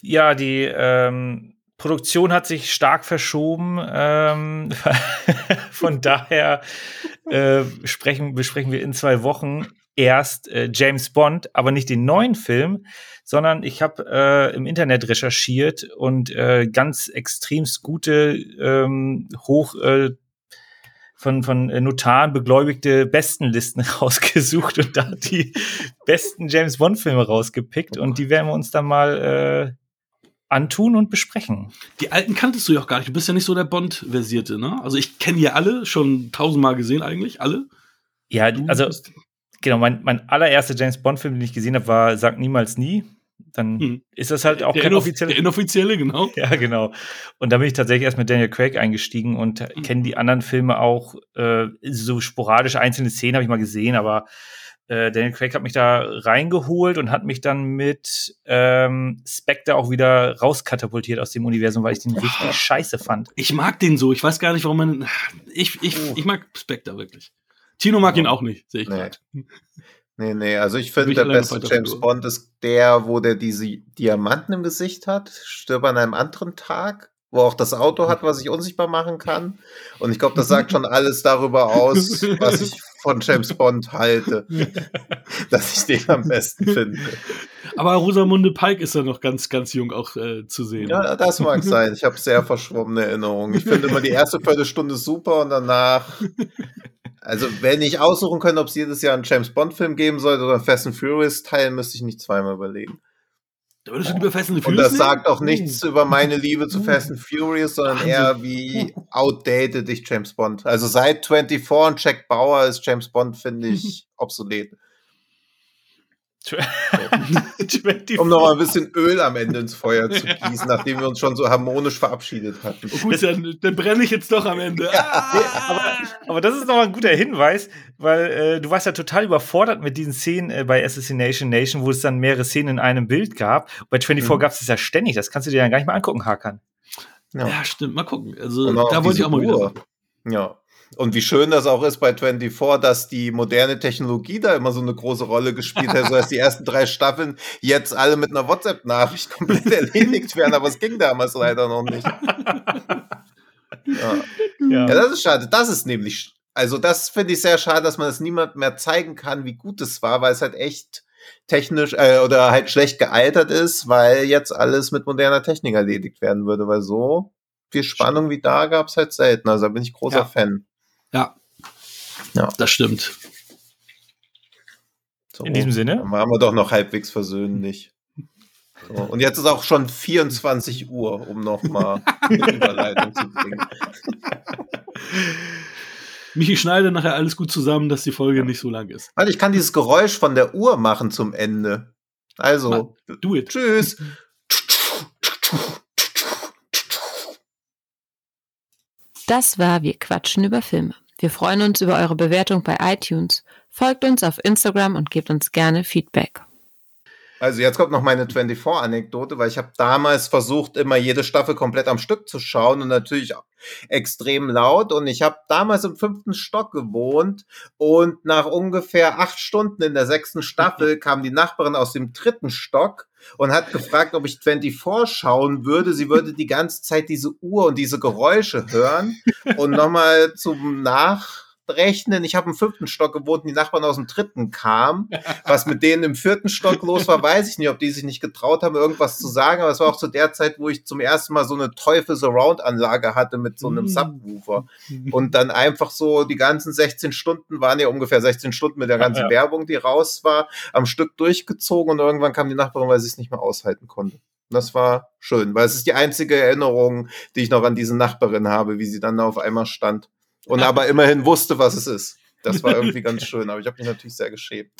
Ja, die ähm, Produktion hat sich stark verschoben. Ähm, von daher äh, sprechen, besprechen wir in zwei Wochen erst äh, James Bond, aber nicht den neuen Film, sondern ich habe äh, im Internet recherchiert und äh, ganz extremst gute, ähm, hoch äh, von, von äh, Notaren begläubigte Bestenlisten rausgesucht und da die besten James Bond-Filme rausgepickt und die werden wir uns dann mal äh, antun und besprechen. Die alten kanntest du ja auch gar nicht. Du bist ja nicht so der Bond-Versierte, ne? Also ich kenne die alle, schon tausendmal gesehen eigentlich, alle. Ja, also genau, mein, mein allererster James Bond-Film, den ich gesehen habe, war Sag niemals nie dann hm. ist das halt auch der kein offizielle. Der inoffizielle, genau. Ja, genau. Und da bin ich tatsächlich erst mit Daniel Craig eingestiegen und hm. kenne die anderen Filme auch äh, so sporadisch. Einzelne Szenen habe ich mal gesehen, aber äh, Daniel Craig hat mich da reingeholt und hat mich dann mit ähm, Spectre auch wieder rauskatapultiert aus dem Universum, weil ich den richtig oh. scheiße fand. Ich mag den so. Ich weiß gar nicht, warum man. Ich, ich, oh. ich mag Spectre wirklich. Tino mag ihn auch nicht, sehe ich nee. gerade. Nee, nee, also ich finde, der beste James Bond ist der, wo der diese Diamanten im Gesicht hat, stirbt an einem anderen Tag wo auch das Auto hat, was ich unsichtbar machen kann. Und ich glaube, das sagt schon alles darüber aus, was ich von James Bond halte, dass ich den am besten finde. Aber Rosamunde Pike ist ja noch ganz, ganz jung auch äh, zu sehen. Ja, das mag sein. Ich habe sehr verschwommene Erinnerungen. Ich finde immer die erste Viertelstunde super und danach. Also, wenn ich aussuchen könnte, ob es jedes Jahr einen James Bond-Film geben sollte oder einen Fast and Furious-Teil, müsste ich nicht zweimal überlegen. Da würdest du lieber Fast and Und das sagt auch nichts über meine Liebe zu Fast and Furious, sondern Wahnsinn. eher wie outdated ich James Bond. Also seit 24 und Jack Bauer ist James Bond, finde ich, obsolet. 24. Um nochmal ein bisschen Öl am Ende ins Feuer zu gießen, nachdem wir uns schon so harmonisch verabschiedet hatten. Oh, gut, dann, dann brenne ich jetzt doch am Ende. aber, aber das ist nochmal ein guter Hinweis, weil äh, du warst ja total überfordert mit diesen Szenen äh, bei Assassination Nation, wo es dann mehrere Szenen in einem Bild gab. Bei 24 Mhm. gab es das ja ständig. Das kannst du dir dann gar nicht mal angucken, Hakan. Ja, stimmt. Mal gucken. Also, da wollte ich auch mal Uhr. wieder. Ja. Und wie schön das auch ist bei 24, dass die moderne Technologie da immer so eine große Rolle gespielt hat, so dass die ersten drei Staffeln jetzt alle mit einer WhatsApp-Nachricht komplett erledigt werden, aber es ging damals leider noch nicht. Ja. ja, das ist schade. Das ist nämlich, also das finde ich sehr schade, dass man das niemand mehr zeigen kann, wie gut es war, weil es halt echt technisch äh, oder halt schlecht gealtert ist, weil jetzt alles mit moderner Technik erledigt werden würde, weil so viel Spannung wie da gab es halt selten. Also da bin ich großer Ja. Fan. Ja. Ja. Das stimmt. So. In diesem Sinne. Dann waren wir doch noch halbwegs versöhnlich. So. Und jetzt ist auch schon 24 Uhr, um nochmal eine Überleitung zu bringen. Michi schneide nachher alles gut zusammen, dass die Folge nicht so lang ist. Warte, ich kann dieses Geräusch von der Uhr machen zum Ende. Also, Do it. tschüss. Das war Wir quatschen über Filme. Wir freuen uns über eure Bewertung bei iTunes. Folgt uns auf Instagram und gebt uns gerne Feedback. Also jetzt kommt noch meine 24-Anekdote, weil ich habe damals versucht, immer jede Staffel komplett am Stück zu schauen und natürlich auch extrem laut. Und ich habe damals im fünften Stock gewohnt und nach ungefähr acht Stunden in der sechsten Staffel kam die Nachbarin aus dem dritten Stock und hat gefragt, ob ich 24 schauen würde. Sie würde die ganze Zeit diese Uhr und diese Geräusche hören. Und nochmal zum Nachrechnen, ich habe im fünften Stock gewohnt und die Nachbarn aus dem dritten kamen. Was mit denen im vierten Stock los war, weiß ich nicht, ob die sich nicht getraut haben, irgendwas zu sagen. Aber es war auch zu der Zeit, wo ich zum ersten Mal so eine Teufel-Surround-Anlage hatte mit so einem Mm. Subwoofer. Und dann einfach so die ganzen 16 Stunden, waren ja ungefähr 16 Stunden mit der ganzen Ja. Werbung, die raus war, am Stück durchgezogen und irgendwann kam die Nachbarin, weil sie es nicht mehr aushalten konnte. Das war schön, weil es ist die einzige Erinnerung, die ich noch an diese Nachbarin habe, wie sie dann da auf einmal stand. Und aber immerhin wusste, was es ist. Das war irgendwie ganz schön, aber ich habe mich natürlich sehr geschämt.